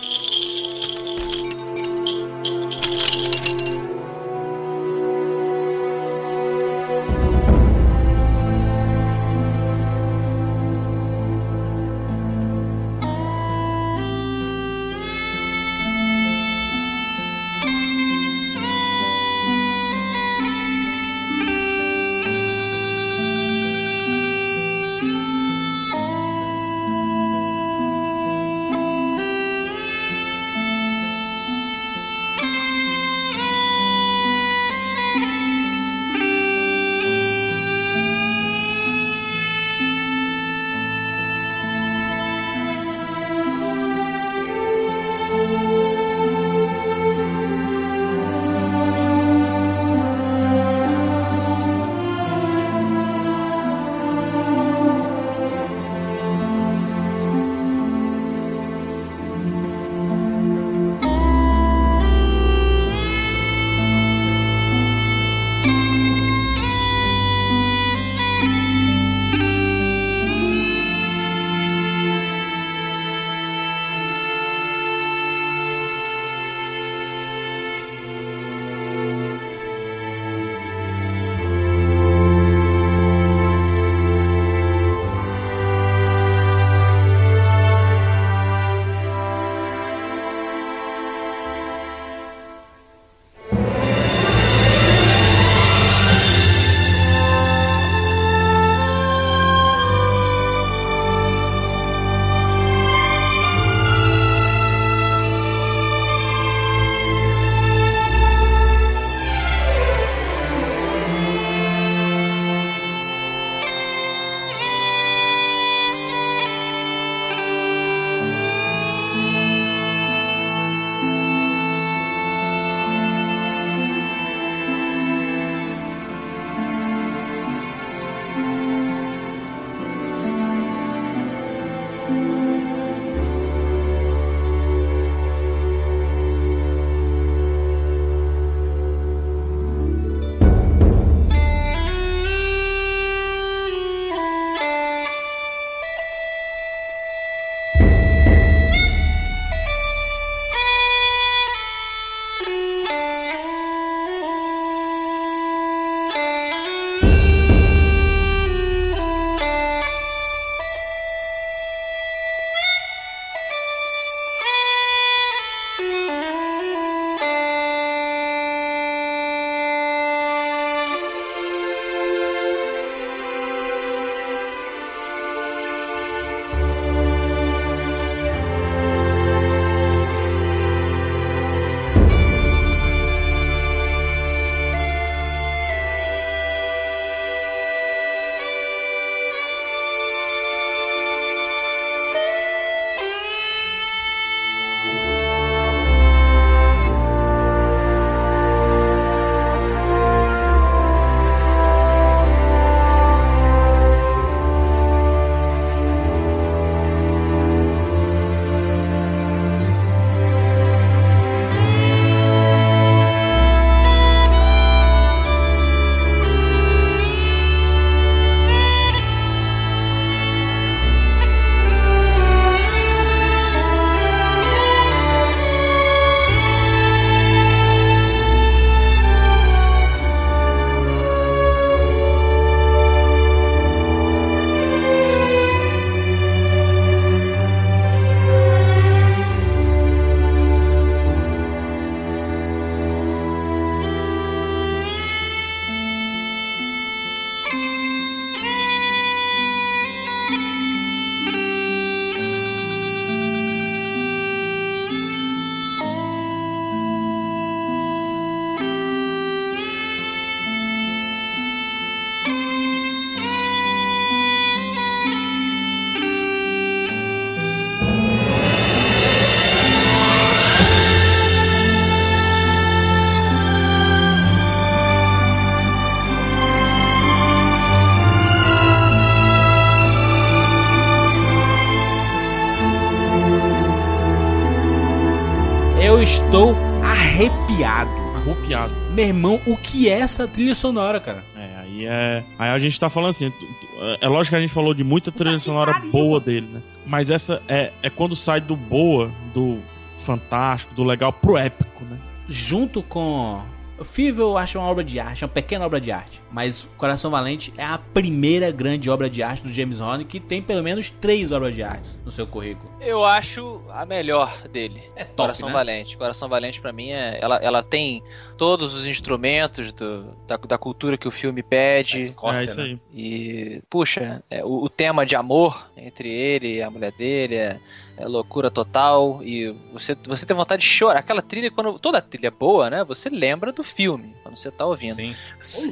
Meu irmão, o que é essa trilha sonora, cara? É, aí é. Aí a gente tá falando assim. tu- É lógico que a gente falou de muita trilha sonora pariu, boa dele, né? Mas essa é, é quando sai do boa, do fantástico, do legal pro épico, né? Junto com. O Fível eu acho uma obra de arte, uma pequena obra de arte. Mas Coração Valente é a primeira grande obra de arte do James Horner que tem pelo menos três obras de arte no seu currículo. Eu acho a melhor dele. É top, Coração né? Valente. Coração Valente pra mim é. Ela, ela tem todos os instrumentos do- da, da cultura que o filme A pede. Escócia, é isso né? aí. E, puxa, é, o, o tema de amor entre ele e a mulher dele é, é loucura total. E você, você tem vontade de chorar. Aquela trilha, quando toda trilha é boa, né? Você lembra do filme quando você tá ouvindo. Sim.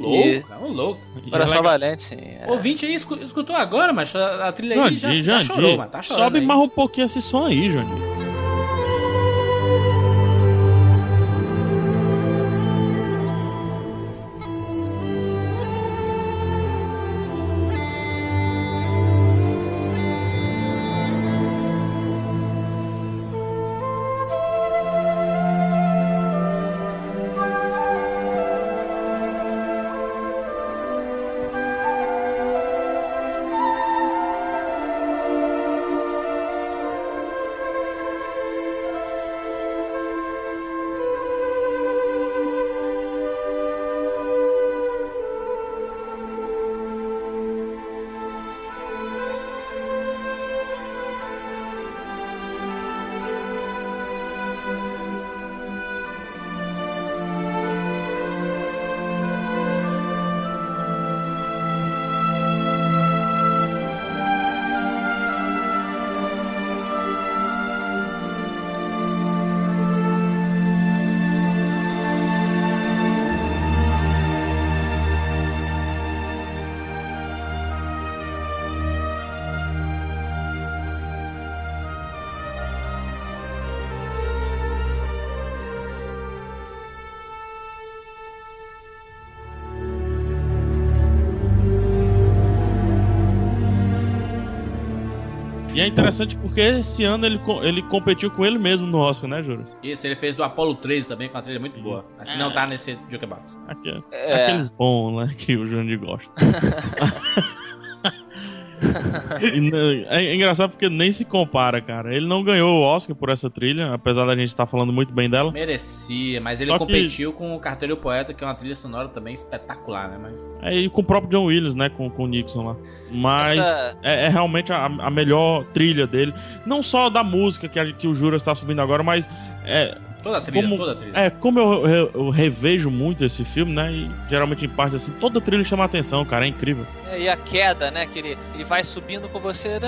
Ô louco, cara, ô louco. É Coração Valente, sim. é. Ouvinte aí escu- escutou agora, mas a, a trilha aí já, Jandir, já Jandir, chorou, mas tá chorando. Sobe aí. mais um pouquinho esse som aí, Jandir. É interessante porque esse ano ele, ele competiu com ele mesmo no Oscar, né, Juras? Isso, ele fez do Apollo 13 também, com uma trilha muito boa. Mas que não tá nesse Jukebox. Aqui- É. Aqueles bons, né, que o Jurandir gosta. E n- é engraçado porque nem se compara, cara. Ele não ganhou o Oscar por essa trilha, apesar da gente estar falando muito bem dela. Merecia, mas ele Só que- competiu com o Carteiro Poeta, que é uma trilha sonora também espetacular, né? Mas É, e com o próprio John Williams, né? Com, com o Nixon lá. Mas Essa- é, é realmente a, a melhor trilha dele. Não só da música que, a- que o Jura está subindo agora, mas é, toda a trilha, como, toda a trilha. é, como eu, eu- eu revejo muito esse filme, né? E geralmente em parte assim, toda trilha chama atenção, cara. É incrível. É, e a queda, né? Que ele, ele vai subindo com você.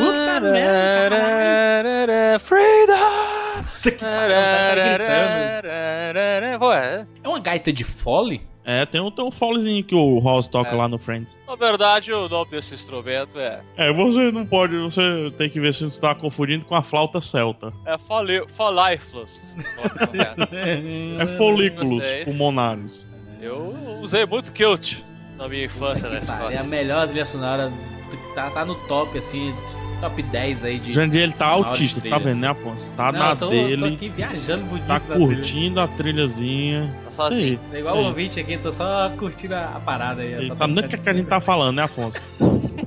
Puta merda. Freedom! Puta que pariu, tá gritando. É, É uma gaita de fole? É, tem um, tem um folezinho que o Ross toca É. lá no Friends. na verdade, o nome desse instrumento é, É, você não pode, você tem que ver se você está confundindo com a flauta celta. é correto. É folículos pulmonares. Eu usei muito kilt na minha infância nesse É a melhor trilha sonora, tá, tá no top, assim, top 10 aí de... Jandir, ele tá autista, tá vendo, né, Afonso? Tá Não, na tô, dele, tô aqui viajando bonito tá na trilha. curtindo a trilhazinha. Tá sozinho. É igual É. o ouvinte aqui, tô só curtindo a, parada aí. Ele Tá sabe nem o que, é que a gente tá falando, né, Afonso?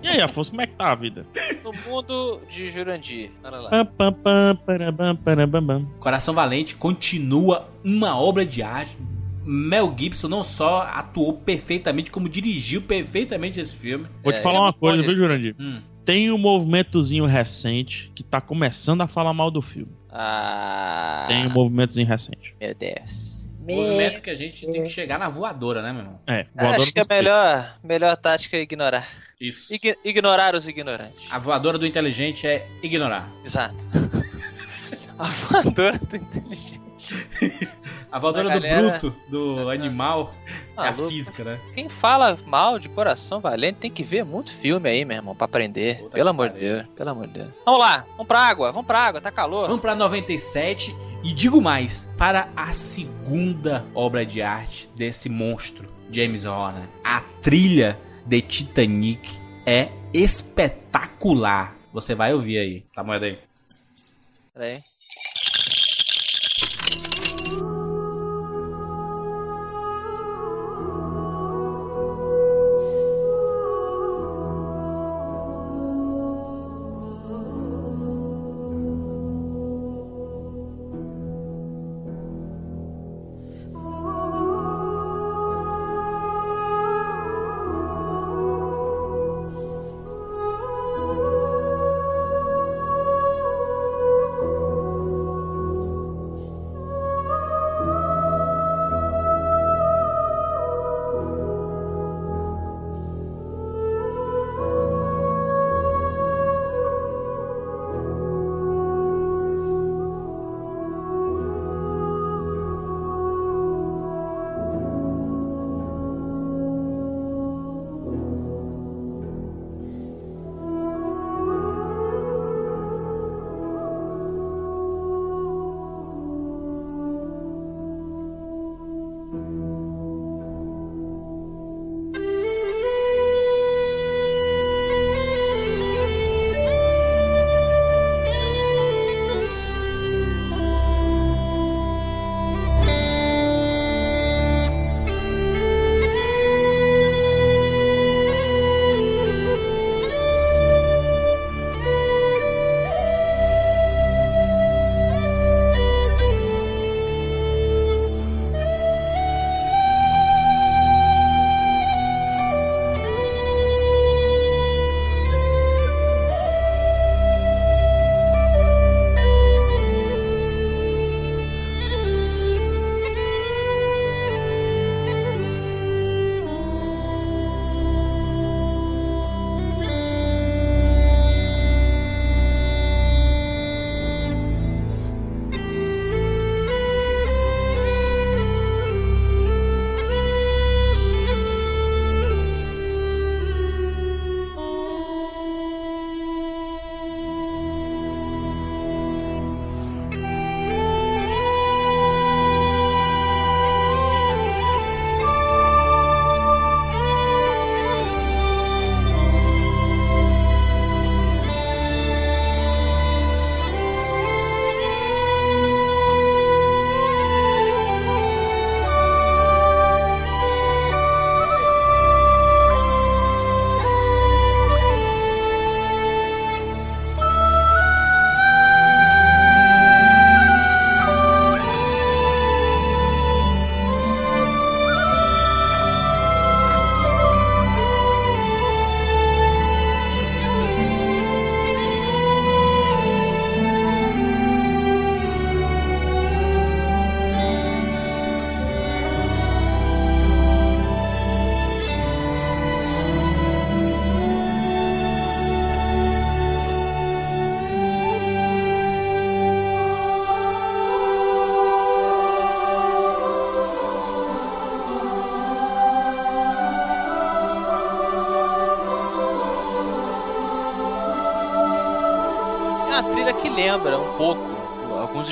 E aí, Afonso, como é que tá a vida? No mundo de Jurandir. Olha lá. Pam, pam, pam, parabam, parabam, bam. Coração Valente continua uma obra de arte. Mel Gibson não só atuou perfeitamente, como dirigiu perfeitamente esse filme. Vou É, te falar é uma muito coisa, viu, Jurandir? Hum. Tem um movimentozinho recente que tá começando a falar mal do filme. Ah, Tem um movimentozinho recente. meu Deus. Movimento que a gente tem que chegar na voadora, né, meu irmão? É, voadora Acho que a peitos. melhor, melhor tática é ignorar. Isso. Ign- ignorar os ignorantes. A voadora do inteligente é ignorar. Exato. a voadora do inteligente. A voadora do galera- bruto, do animal, é a física, né? Quem fala mal de coração valente tem que ver muito filme aí, meu irmão, pra aprender. Puta pelo amor de. Deus, pelo amor de Deus. Vamos lá, vamos pra água, vamos pra água, tá calor. Vamos pra 97 e digo mais, para a segunda obra de arte desse monstro, James Horner. A trilha de Titanic é espetacular. você vai ouvir aí. Tá moeda aí. Peraí. É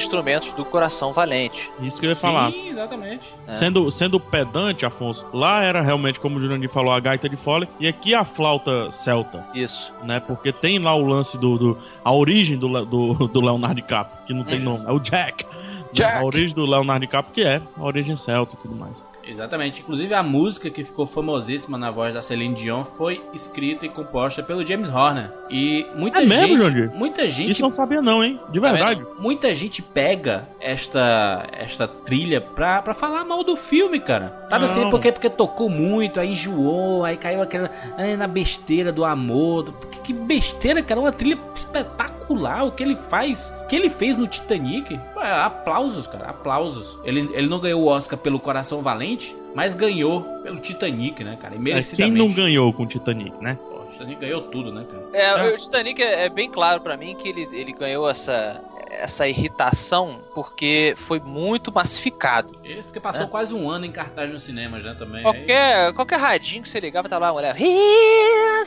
instrumentos do Coração Valente. Isso que eu ia falar. Sim, exatamente. É. Sendo, sendo pedante, Afonso, lá era realmente, como o Jurandir falou, a gaita de fole, e aqui a flauta celta, Isso. né? Porque tem lá o lance do. do- a origem do, do, do Leonardo DiCaprio, que não tem nome, é o Jack. Jack. A origem do Leonardo DiCaprio, que é a origem celta e tudo mais. Exatamente. Inclusive a música que ficou famosíssima na voz da Celine Dion foi escrita e composta pelo James Horner. E muita É mesmo, gente, Jandir? muita gente Isso não sabia, não, hein? De verdade. Muita gente pega esta esta trilha pra, pra falar mal do filme, cara. Sabe Não. assim, porque, porque tocou muito, aí enjoou, aí caiu aquela. ai, na besteira do amor. do- que besteira, cara. Uma trilha espetacular. O que ele faz. O que ele fez no Titanic. É, aplausos, cara. Aplausos. Ele, ele não ganhou o Oscar pelo Coração Valente, mas ganhou pelo Titanic, né, cara? E É, merecidamente. quem não ganhou com o Titanic, né? Pô, o Titanic ganhou tudo, né, cara? É, o Titanic é, é bem claro pra mim que ele, ele ganhou essa, essa irritação porque foi muito massificado. Isso porque passou É. quase um ano em cartaz no cinema já também. Aí- Qualquer, qualquer radinho que você ligava, tá lá a mulher. E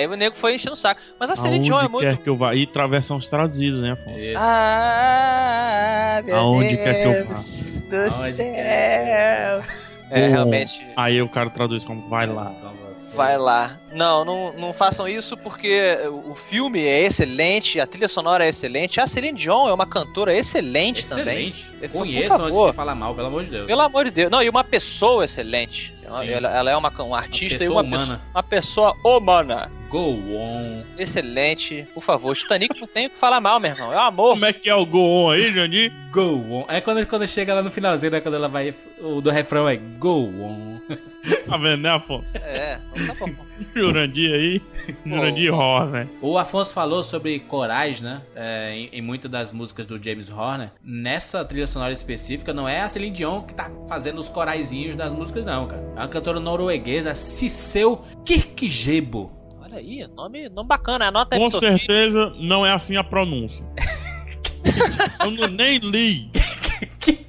aí o nego foi enchendo o saco. Mas a Celine Aonde Dion é quer muito. que eu vá. E travessões traduzidas, né, Afonso? Isso. Ah, meu Aonde quer que eu Deus do Aonde céu. quer. É, Bom. realmente. Aí o cara traduz como vai lá. Vai lá. Não, não, não façam isso porque o filme é excelente, a trilha sonora é excelente. A Celine Dion é uma cantora excelente, também. Excelente. Conheço favor. antes de falar mal, pelo amor de Deus. Pelo amor de Deus. Não, e uma pessoa excelente. Ela, ela- é uma, um artista pessoa e uma, pe- humana. uma pessoa humana. Go on. Excelente. Por favor, Titanic não tem o que falar mal, meu irmão. É o amor. Como é que é o Go On aí, Jandir? Go on. É quando, quando chega lá no finalzinho, né? Quando ela vai. O do refrão é Go on. Tá vendo, né, Afonso? É, então tá bom. Jurandir aí. Jurandir Horner. O Afonso falou sobre corais, né? É, em, em muitas das músicas do James Horner. Nessa trilha sonora específica, não é a Celine Dion que tá fazendo os coraizinhos das músicas, não, cara. É uma cantora norueguesa, Cisseu Kirkjebo. Olha aí, nome, nome bacana. Anota aí Com certeza não é assim a pronúncia. Eu não- nem li,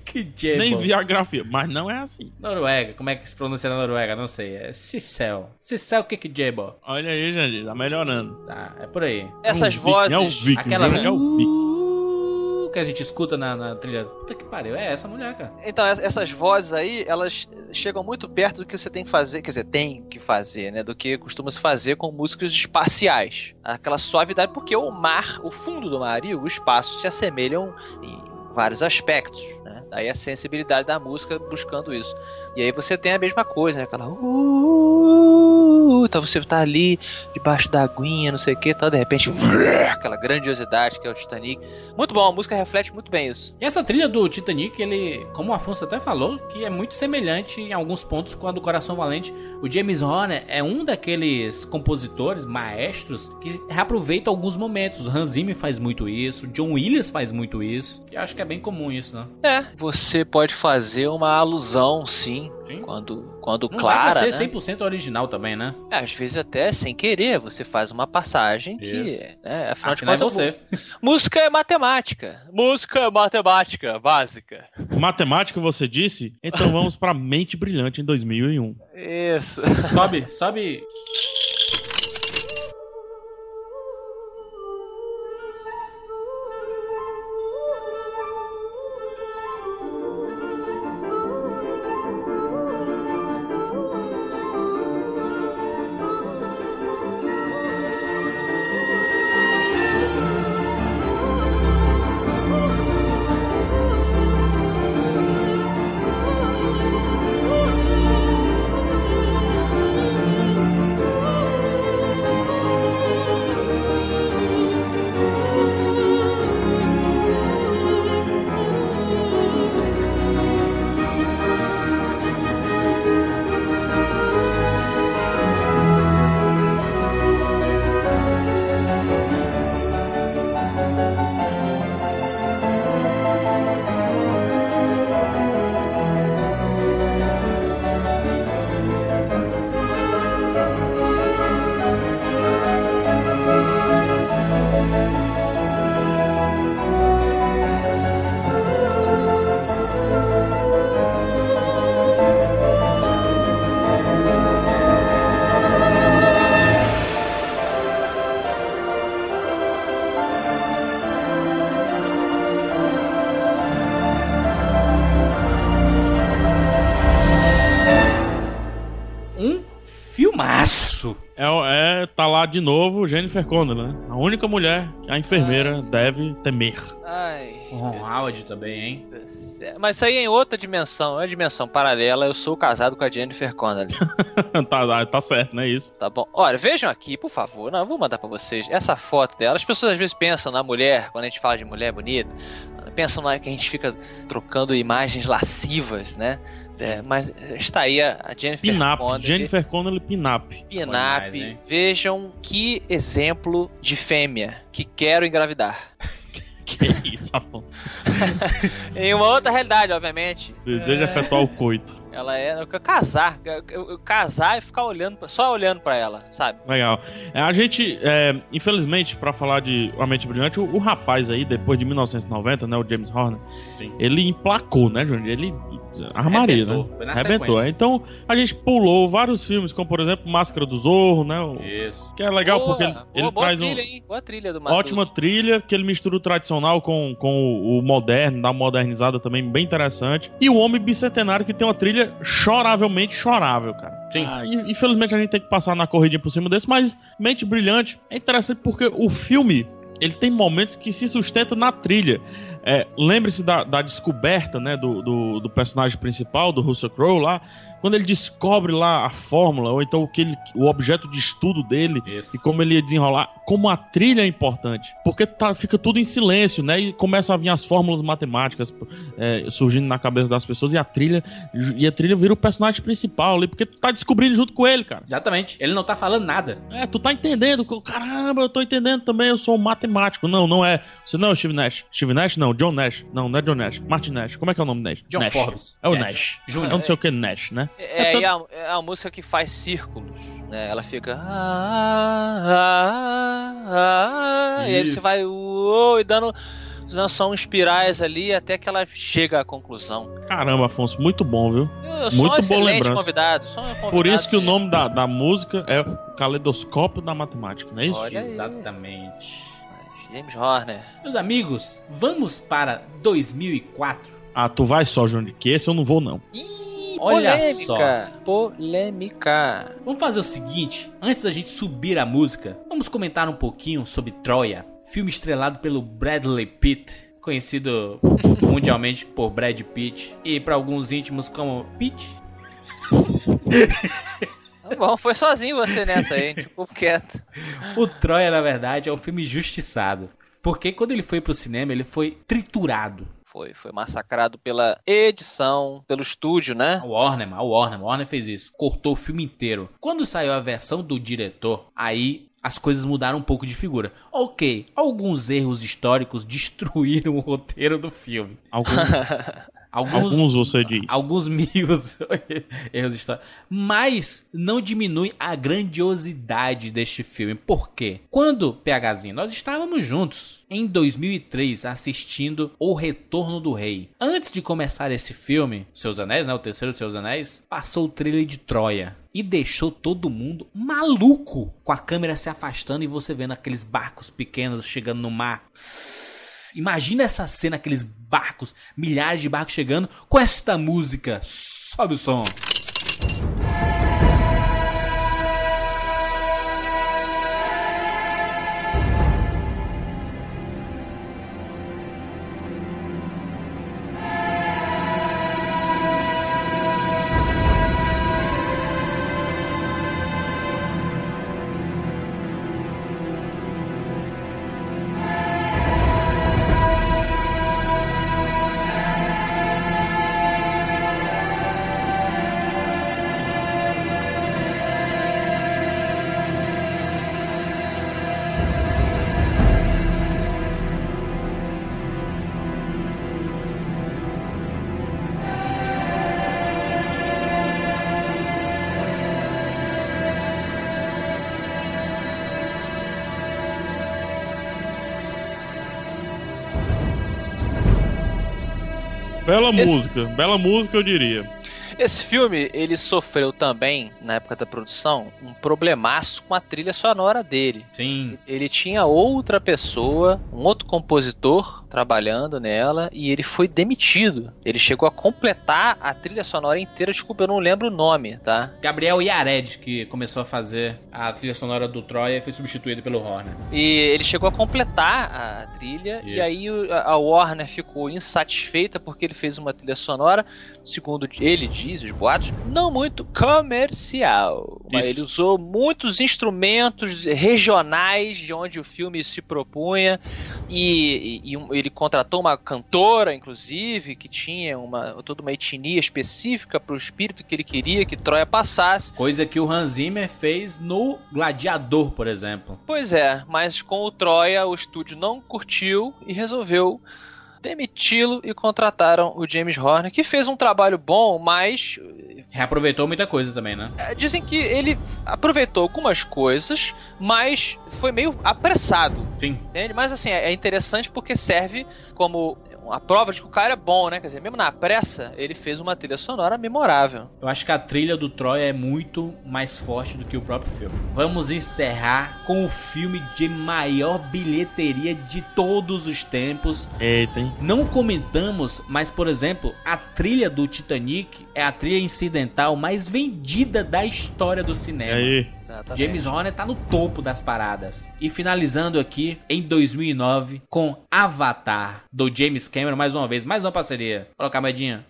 Kirkjebo. nem vi a grafia, mas não é assim. Noruega, como é que se pronuncia na Noruega? Não sei. É Cissel. Cissel Kirkjebo. Olha aí, Jandir, tá melhorando. Tá, é por aí. Essas É um viking, É o vozes. Viking, Aquela é o Viking. Que a gente escuta na, na trilha. Puta que pariu, é essa mulher, cara. Então, es- essas vozes aí, elas chegam muito perto do que você tem que fazer, quer dizer, tem que fazer, né? Do que costuma se fazer com músicas espaciais. Aquela suavidade, porque o mar, o fundo do mar e o espaço se assemelham em vários aspectos, né? Daí a sensibilidade da música buscando isso. E aí você tem a mesma coisa, né? Aquela. Uh, então você tá ali debaixo da aguinha, não sei o que, tal, de repente. Aquela grandiosidade que é o Titanic. Muito bom, a música reflete muito bem isso. E essa trilha do Titanic, ele, como o Afonso até falou, que é muito semelhante em alguns pontos com a do Coração Valente. O James Horner é um daqueles compositores, maestros, que reaproveita alguns momentos. O Hans Zimmer faz muito isso, o John Williams faz muito isso. E acho que é bem comum isso, né? É, você pode fazer uma alusão, sim, Sim. quando, quando Não clara, né? ser 100% original também, né? É, Às vezes até sem querer, você faz uma passagem que, Isso. né, afinal de é contas, você. mu- música é matemática. Música é matemática básica. Matemática, você disse? Então vamos pra Mente Brilhante em 2001. Isso. sobe, sobe. De novo Jennifer Connelly, né? A única mulher que a enfermeira deve temer. Ai. O Ron Howard também, hein? Mas isso aí é em outra dimensão, é uma dimensão paralela. Eu sou casado com a Jennifer Connelly. tá, tá certo, não é isso? Tá bom. Olha, vejam aqui, por favor. Não, eu vou mandar pra vocês essa foto dela. As pessoas às vezes pensam na mulher, quando a gente fala de mulher bonita, pensam na que a gente fica trocando imagens lascivas, né? É, mas está aí a Jennifer Pinap. Connelly. Jennifer Connelly Pinap. Pinap. Vejam que exemplo de fêmea que quero engravidar. Que isso? Em uma outra realidade, obviamente. Deseja efetuar o coito. Ela é. Eu quero casar. Eu, eu- casar e ficar olhando, pra- só olhando pra ela, sabe? Legal. É, a gente, é, infelizmente, pra falar de A Mente Brilhante, o, o rapaz aí, depois de 1990, né, o James Horner, Sim. ele emplacou, né, Júnior? Ele armaria, Arrebentou. né? Foi na Arrebentou. sequência. Então, a gente pulou vários filmes, como por exemplo Máscara do Zorro, né? Isso. Que é legal Boa, porque ele, boa, ele boa traz trilha, um, hein? Boa trilha do ótima Matuso. trilha, que ele mistura o tradicional com, com o moderno, dá uma modernizada também bem interessante. E o Homem Bicentenário, que tem uma trilha choravelmente chorável, cara. Sim. Ah, infelizmente a gente tem que passar na corridinha por cima desse, mas Mente Brilhante é interessante porque o filme ele tem momentos que se sustenta na trilha. É, Lembre-se da, da descoberta né, do, do, do personagem principal, do Russell Crowe lá, quando ele descobre lá a fórmula, ou então o, que ele, o objeto de estudo dele, Isso. e como ele ia desenrolar, como a trilha é importante. Porque tá, fica tudo em silêncio, né? E começam a vir as fórmulas matemáticas é, surgindo na cabeça das pessoas, e a trilha e a trilha vira o personagem principal ali, porque tu tá descobrindo junto com ele, cara. Exatamente. Ele não tá falando nada. É, tu tá entendendo. Caramba, eu tô entendendo também, eu sou um matemático. Não, não é. Você não é o Steve Nash. Steve Nash? Não, John Nash. Não, não é John Nash. Martin Nash. Como é que é o nome dele? John Nash. Forbes. É o Nash. Nash. Júnior. É não sei o que Nash, né? É, e a, é a música que faz círculos, né? Ela fica. "Ah, ah, ah, ah", e aí você vai uou, e dando, uns espirais ali até que ela chega à conclusão. Caramba, Afonso, muito bom, viu? Eu, eu sou Muito um excelente lembrança. convidado. Sou um convidado Por isso que o nome da, da música é Caleidoscópio da Matemática, não é isso? Olha. Exatamente. James Horner. Meus amigos, vamos para 2004. Ah, tu vai só, João, de que esse eu não vou, não. Ih, Olha polêmica. Polêmica. Vamos fazer o seguinte, antes da gente subir a música, vamos comentar um pouquinho sobre Troia, filme estrelado pelo Bradley Pitt, conhecido mundialmente por Brad Pitt e para alguns íntimos como Pitt. Tá bom, foi sozinho você nessa aí, ficou quieto. O Troia, na verdade, é um filme justiçado, porque quando ele foi pro cinema, ele foi triturado. Foi, foi massacrado pela edição, pelo estúdio, né? A Warner, a Warner, a Warner fez isso. Cortou o filme inteiro. Quando saiu a versão do diretor, aí as coisas mudaram um pouco de figura. Ok, alguns erros históricos destruíram o roteiro do filme. Algum- Alguns, alguns você diz. alguns mil erros históricos. Mas não diminui a grandiosidade deste filme. Por quê? Quando, PHzinho, nós estávamos juntos em 2003 assistindo O Retorno do Rei. Antes de começar esse filme, Seus Anéis, né? O terceiro Seus Anéis, passou o trailer de Troia. E deixou todo mundo maluco com a câmera se afastando e você vendo aqueles barcos pequenos chegando no mar. Imagina essa cena, aqueles barcos, milhares de barcos chegando com esta música. Sobe o som. Bela Esse- música, bela música eu diria. Esse filme, ele sofreu também, na época da produção, um problemaço com a trilha sonora dele. Sim. Ele tinha outra pessoa, um outro compositor trabalhando nela e ele foi demitido. Ele chegou a completar a trilha sonora inteira, desculpa, eu não lembro o nome, tá? Gabriel Yared, que começou a fazer a trilha sonora do Troia, foi substituído pelo Horner. E ele chegou a completar a trilha e Isso. aí o- a Warner ficou insatisfeita porque ele fez uma trilha sonora, segundo ele diz, os boatos, não muito comercial. Mas Isso. ele usou muitos instrumentos regionais de onde o filme se propunha e, e- e um- ele contratou uma cantora, inclusive, que tinha uma, toda uma etnia específica para o espírito que ele queria que Troia passasse. Coisa que o Hans Zimmer fez no Gladiador, por exemplo. Pois é, mas com o Troia o estúdio não curtiu e resolveu demiti-lo e contrataram o James Horner, que fez um trabalho bom, mas Reaproveitou muita coisa também, né? eh, dizem que ele aproveitou algumas coisas, mas foi meio apressado, Sim. entende? Mas assim, é é interessante porque serve como uma prova de que o cara é bom, né? Quer dizer, mesmo na pressa, ele fez uma trilha sonora memorável. Eu acho que a trilha do Troia é muito mais forte do que o próprio filme. Vamos encerrar com o filme de maior bilheteria de todos os tempos. Eita, hein? Não comentamos, mas por exemplo, a trilha do Titanic é a trilha incidental mais vendida da história do E cinema. aí? Exatamente. James Horner tá no topo das paradas. E finalizando aqui em 2009 com Avatar do James Cameron mais uma vez, mais uma parceria. Colocar a moedinha.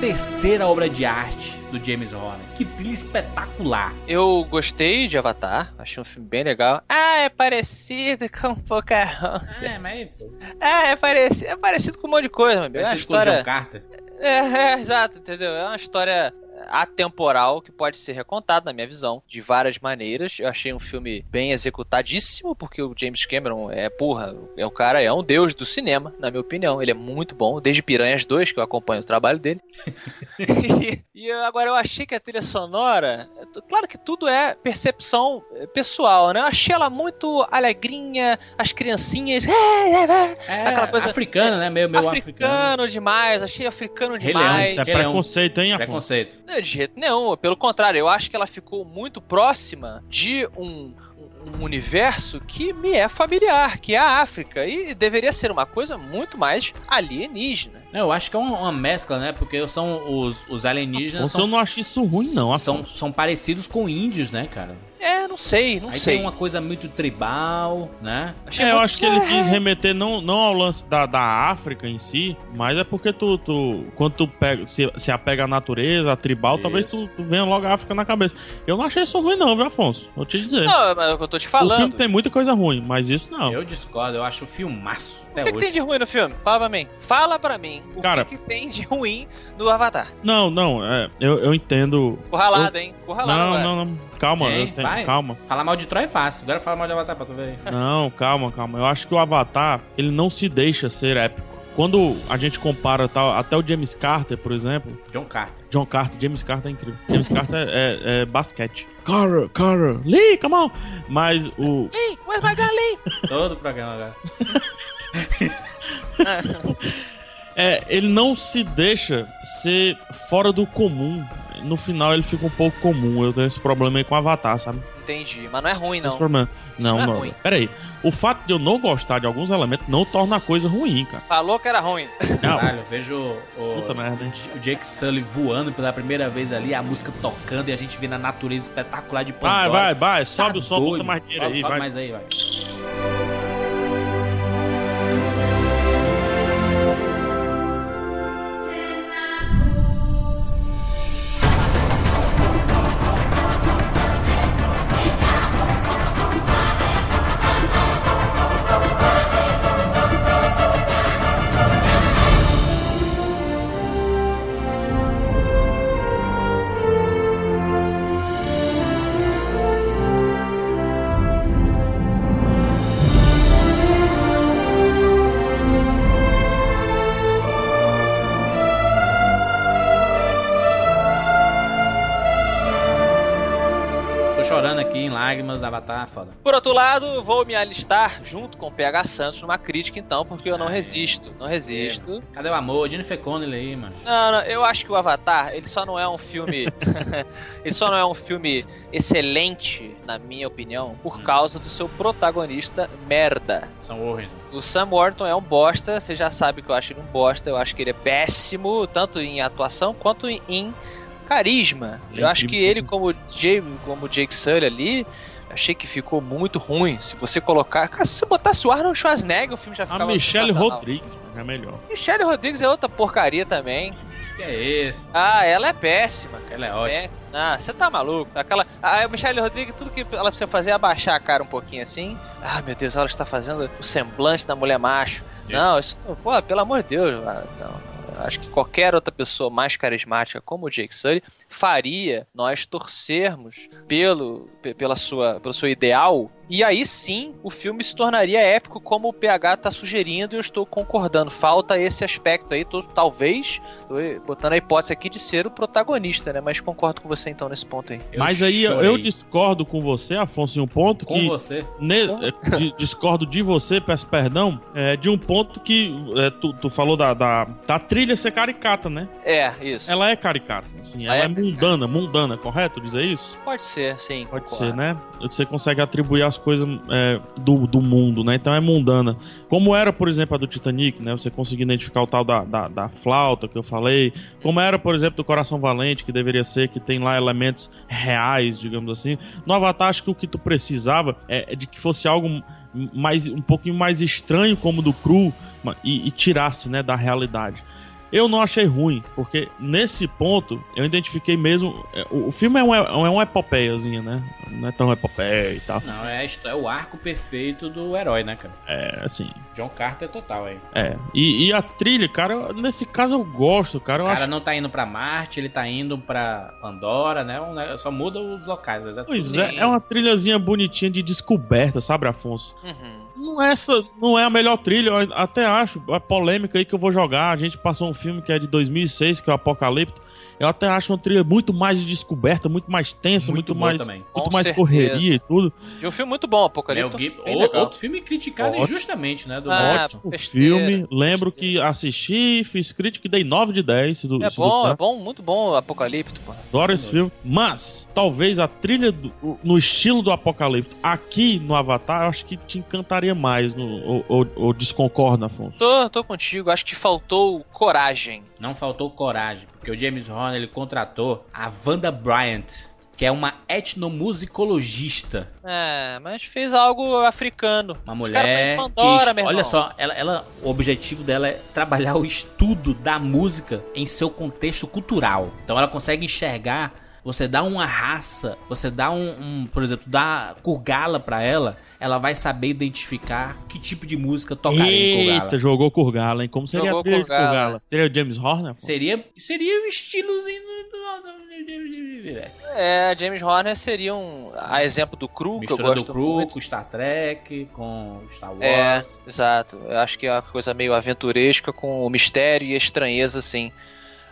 Terceira obra de arte do James Horner. Que trilha espetacular. Eu gostei de Avatar, achei um filme bem legal. Ah, é parecido com Pocahontas. É, mas É, é parecido, é parecido com um monte de coisa, meu amigo. É uma parecido com o história. John Carter. É, é, exato, entendeu? É uma história atemporal que pode ser recontada, na minha visão, de várias maneiras. Eu achei um filme bem executadíssimo, porque o James Cameron é, porra, é um cara, é um deus do cinema, na minha opinião. Ele é muito bom, desde Piranhas 2, que eu acompanho o trabalho dele. e e eu- agora eu achei que a trilha sonora, claro que tudo é percepção eh, pessoal, né? Eu achei ela muito alegrinha, as criancinhas, É, Aquela coisa- africana, né? Meio, meio africano, africano. demais, achei africano Rei Leão, demais. Isso é Rei Leão. preconceito, hein, Afonso? Preconceito. Não, de jeito nenhum, pelo contrário, eu acho que ela ficou muito próxima de um, um universo que me é familiar, que é a África, e deveria ser uma coisa muito mais alienígena. Eu acho que é uma, mescla, né? Porque são os, os alienígenas Afonso, eu são, não acho isso ruim, não, são, são parecidos com índios, né, cara? É, não sei, não Aí sei. tem uma coisa muito tribal, né? Achei É, eu muito- acho que ele quis remeter não, não ao lance da, da África em si, mas é porque tu, tu quando tu pega, se, se apega à natureza, à tribal, talvez Isso. tu, tu venha logo a África na cabeça. Eu não achei isso ruim não, viu, Afonso? Vou te dizer. Não, mas é o que eu tô te o filme falando. tem muita coisa ruim, mas isso não. Eu discordo, eu acho o filmaço O que, que hoje. tem de ruim no filme? Fala pra mim. Fala pra mim. O Cara- que, que tem de ruim no Avatar? Não, não, é, eu, eu entendo. Curralado, hein? Curralado. Não, não, não. Calma, Hein? eu tenho- Vai. calma. Falar mal de Troy é fácil. Agora fala mal de Avatar pra tu ver aí. Não, calma, calma. Eu acho que o Avatar, ele não se deixa ser épico. quando a gente compara tal, até o James Carter, por exemplo, John Carter. John Carter, James Carter é incrível. James Carter é, é basquete. Carter, Carter, Lee, come on! Mas o. Ih, where's my gun, Lee? Todo o programa agora. É, ele não se deixa ser fora do comum. No final ele fica um pouco comum. Eu tenho esse problema aí com o Avatar, sabe? Entendi, mas não é ruim, Esse não. problema. Não, não é não. ruim. Peraí. O fato de eu não gostar de alguns elementos não torna a coisa ruim, cara. Falou que era ruim. Não. Caralho, eu vejo o, Puta merda, hein? o Jake Sully voando pela primeira vez ali, a música tocando e a gente vê na natureza espetacular de Pandora. Vai, vai, vai. Sobe Tá o som, bota doido. mais dinheiro sobe, aí, sobe vai. mais aí, vai. Avatar, foda. Por outro lado, vou me alistar junto com o PH Santos numa crítica, então, porque eu não resisto. Não resisto. Cadê o amor? Jennifer Connelly aí, mano. Não, não, eu acho que o Avatar, ele só não é um filme. ele só não é um filme excelente, na minha opinião, por causa do seu protagonista merda. São Warren. O Sam Worthington é um bosta, você já sabe que eu acho ele um bosta, eu acho que ele é péssimo, tanto em atuação quanto em, carisma. Ele é eu acho que ele, como Jake, como Jake Sully ali, achei que ficou muito ruim. Se você colocar. Cara, se você botasse o Arnold Schwarzenegger, o filme já ficava. A Michelle. Rodrigues mano, é melhor. Michelle Rodrigues é outra porcaria também. Que é esse? Ah, ela é péssima. Ela é ótima. Péssima. Ah, você tá maluco. Aquela. A Michelle Rodrigues, tudo que ela precisa fazer é abaixar a cara um pouquinho assim. Ah, meu Deus, ela está fazendo o semblante da mulher macho. Isso. Não, isso. Pô, pelo amor de Deus. ah, Não, Acho que qualquer outra pessoa mais carismática como o Jake Sully faria nós torcermos pelo, pe- pela sua, pelo seu ideal. E aí sim o filme se tornaria épico, como o PH tá sugerindo, e eu estou concordando. Falta esse aspecto aí, tô- talvez, tô botando a hipótese aqui de ser o protagonista, né? Mas concordo com você então nesse ponto aí. Eu Mas aí eu- chorei. eu discordo com você, Afonso, em um ponto Com que. você. Ne- é, di- discordo de você, peço perdão, é, de um ponto que é, tu, tu falou da, da, da trilha ser caricata, né? É, isso. Ela é caricata, assim, ela é, é? mundana, mundana, correto dizer isso? Pode ser, sim. Pode concordo. ser, né? Você consegue atribuir as coisas é, do, do mundo, né? Então é mundana. Como era, por exemplo, a do Titanic, né? Você conseguir identificar o tal da, da, da flauta que eu falei. Como era, por exemplo, do Coração Valente, que deveria ser, que tem lá elementos reais, digamos assim. No Avatar, acho que o que tu precisava é, é de que fosse algo mais, um pouquinho mais estranho, como do Cru, e, e tirasse, né, da realidade. Eu não achei ruim, porque nesse ponto eu identifiquei mesmo. é, O, o filme é uma, é uma epopeiazinha, né? Não é tão epopeia e tal. Não, é, é o arco perfeito do herói, né, cara? É, assim. John Carter total aí. É. E, e a trilha, cara, eu- nesse caso eu gosto, cara. Eu O cara acho. não tá indo pra Marte, ele tá indo pra Pandora, né? Um ne- Só muda os locais. Mas é Pois tudo- é, é uma trilhazinha bonitinha de descoberta, sabe, Afonso? Uhum. Não é, essa, não é a melhor trilha, eu até acho. A polêmica aí que eu vou jogar. A gente passou um filme que é de 2006, que é o Apocalipto. Eu até acho uma trilha muito mais de descoberta, muito mais tensa, Muito muito, mais, também. muito Com mais certeza. correria e tudo. De um filme muito bom, Apocalipse. Bem o- outro filme criticado Ótimo. injustamente, né? Do Ah, Ótimo besteira, filme. Lembro que assisti, fiz crítica e dei 9 de 10. Se do, É se do bom, tá. é bom, muito bom o Apocalipse, pô. Adoro esse filme. Mas, talvez a trilha do- no estilo do Apocalipse aqui no Avatar, eu acho que te encantaria mais. No, ou, ou, ou desconcorda, Afonso? Tô, tô contigo, acho que faltou coragem. Não faltou coragem, porque o James Horner ele contratou a Wanda Bryant, que é uma etnomusicologista. É, mas fez algo africano. Uma mulher Pandora, que, olha só, ela, ela- o objetivo dela é trabalhar o estudo da música em seu contexto cultural. Então ela consegue enxergar, você dá uma raça, você dá um, um, por exemplo, dá Kurgala pra ela, ela vai saber identificar que tipo de música tocaria em Eita, Kogala. jogou Kurgala, hein? Como seria Jogou a trilha de Kurgala. Kurgala? Seria o James Horner? pô? Seria, seria o estilozinho É, James Horner seria um. A exemplo do Cru, que eu Mistura do gosto Crew muito. com Star Trek, com Star Wars. É, exato. Eu acho que é uma coisa meio aventuresca com o mistério e a estranheza, assim.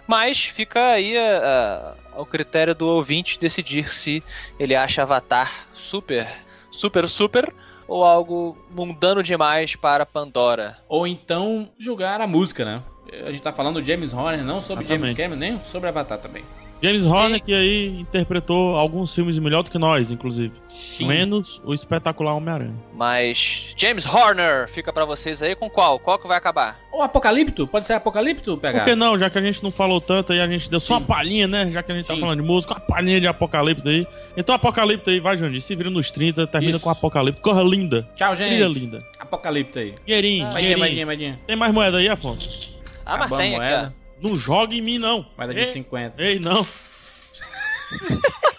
Mas fica aí a- a- ao critério do ouvinte decidir se ele acha Avatar super, super, super ou algo mundano demais para Pandora. Ou então julgar a música, né? A gente tá falando do James Horner, não sobre James Exatamente. Cameron, nem sobre Avatar também. James. Horner que aí interpretou alguns filmes melhor do que nós, inclusive. Sim. Menos o espetacular Homem-Aranha. Mas James Horner fica pra vocês aí com qual? Qual que vai acabar? Ou Apocalipto? Pode ser Apocalipto, PH? Por que não? Já que a gente não falou tanto aí, a gente deu só Sim. uma palhinha, né? Já que a gente tá Sim. falando de música, uma palhinha de Apocalipto aí. Então Apocalipto aí, vai, Jandir. Se vira nos 30, termina Isso. com Apocalipto. Corra linda. Tchau, Trilha gente. linda. Apocalipto aí. Dinheirinho, Moedinha, dinheirinho. Tem mais moeda aí, Afonso? Ah, mas Acabou a tem aqui, moeda. ó. Não joga em mim, não. Moeda de Ei, 50. Ei, não.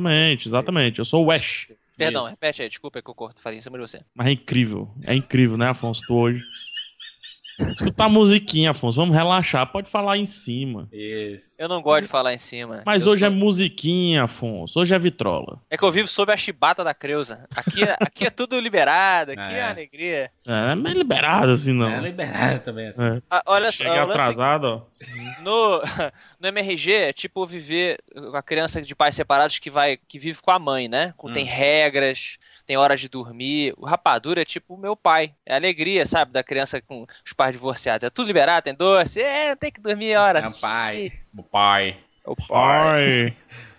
Exatamente, exatamente. Eu sou o Ash. Perdão, Isso. repete aí, desculpa é que eu corto, falei em cima de você. Mas é incrível. É incrível, né, Afonso? Tu hoje. Escutar musiquinha, Afonso. Vamos relaxar. Pode falar em cima. Isso. Eu não gosto de falar em cima. Mas Eu hoje sou- é musiquinha, Afonso. Hoje é vitrola. É que eu vivo sob a chibata da Creuza. Aqui, é- aqui é tudo liberado, aqui é, É. alegria. É, não é liberado assim, não. É liberado também, assim. É. Ah, olha só, lance atrasado, ó. no, no MRG é tipo viver com a criança de pais separados que vai que vive com a mãe, né? Com, Tem regras, tem horas de dormir. O rapadura é tipo o meu pai. É a alegria, sabe, da criança com os pais divorciados. É tudo liberado, tem doce. É, tem que dormir a hora. É o pai. O pai. O pai. Ai.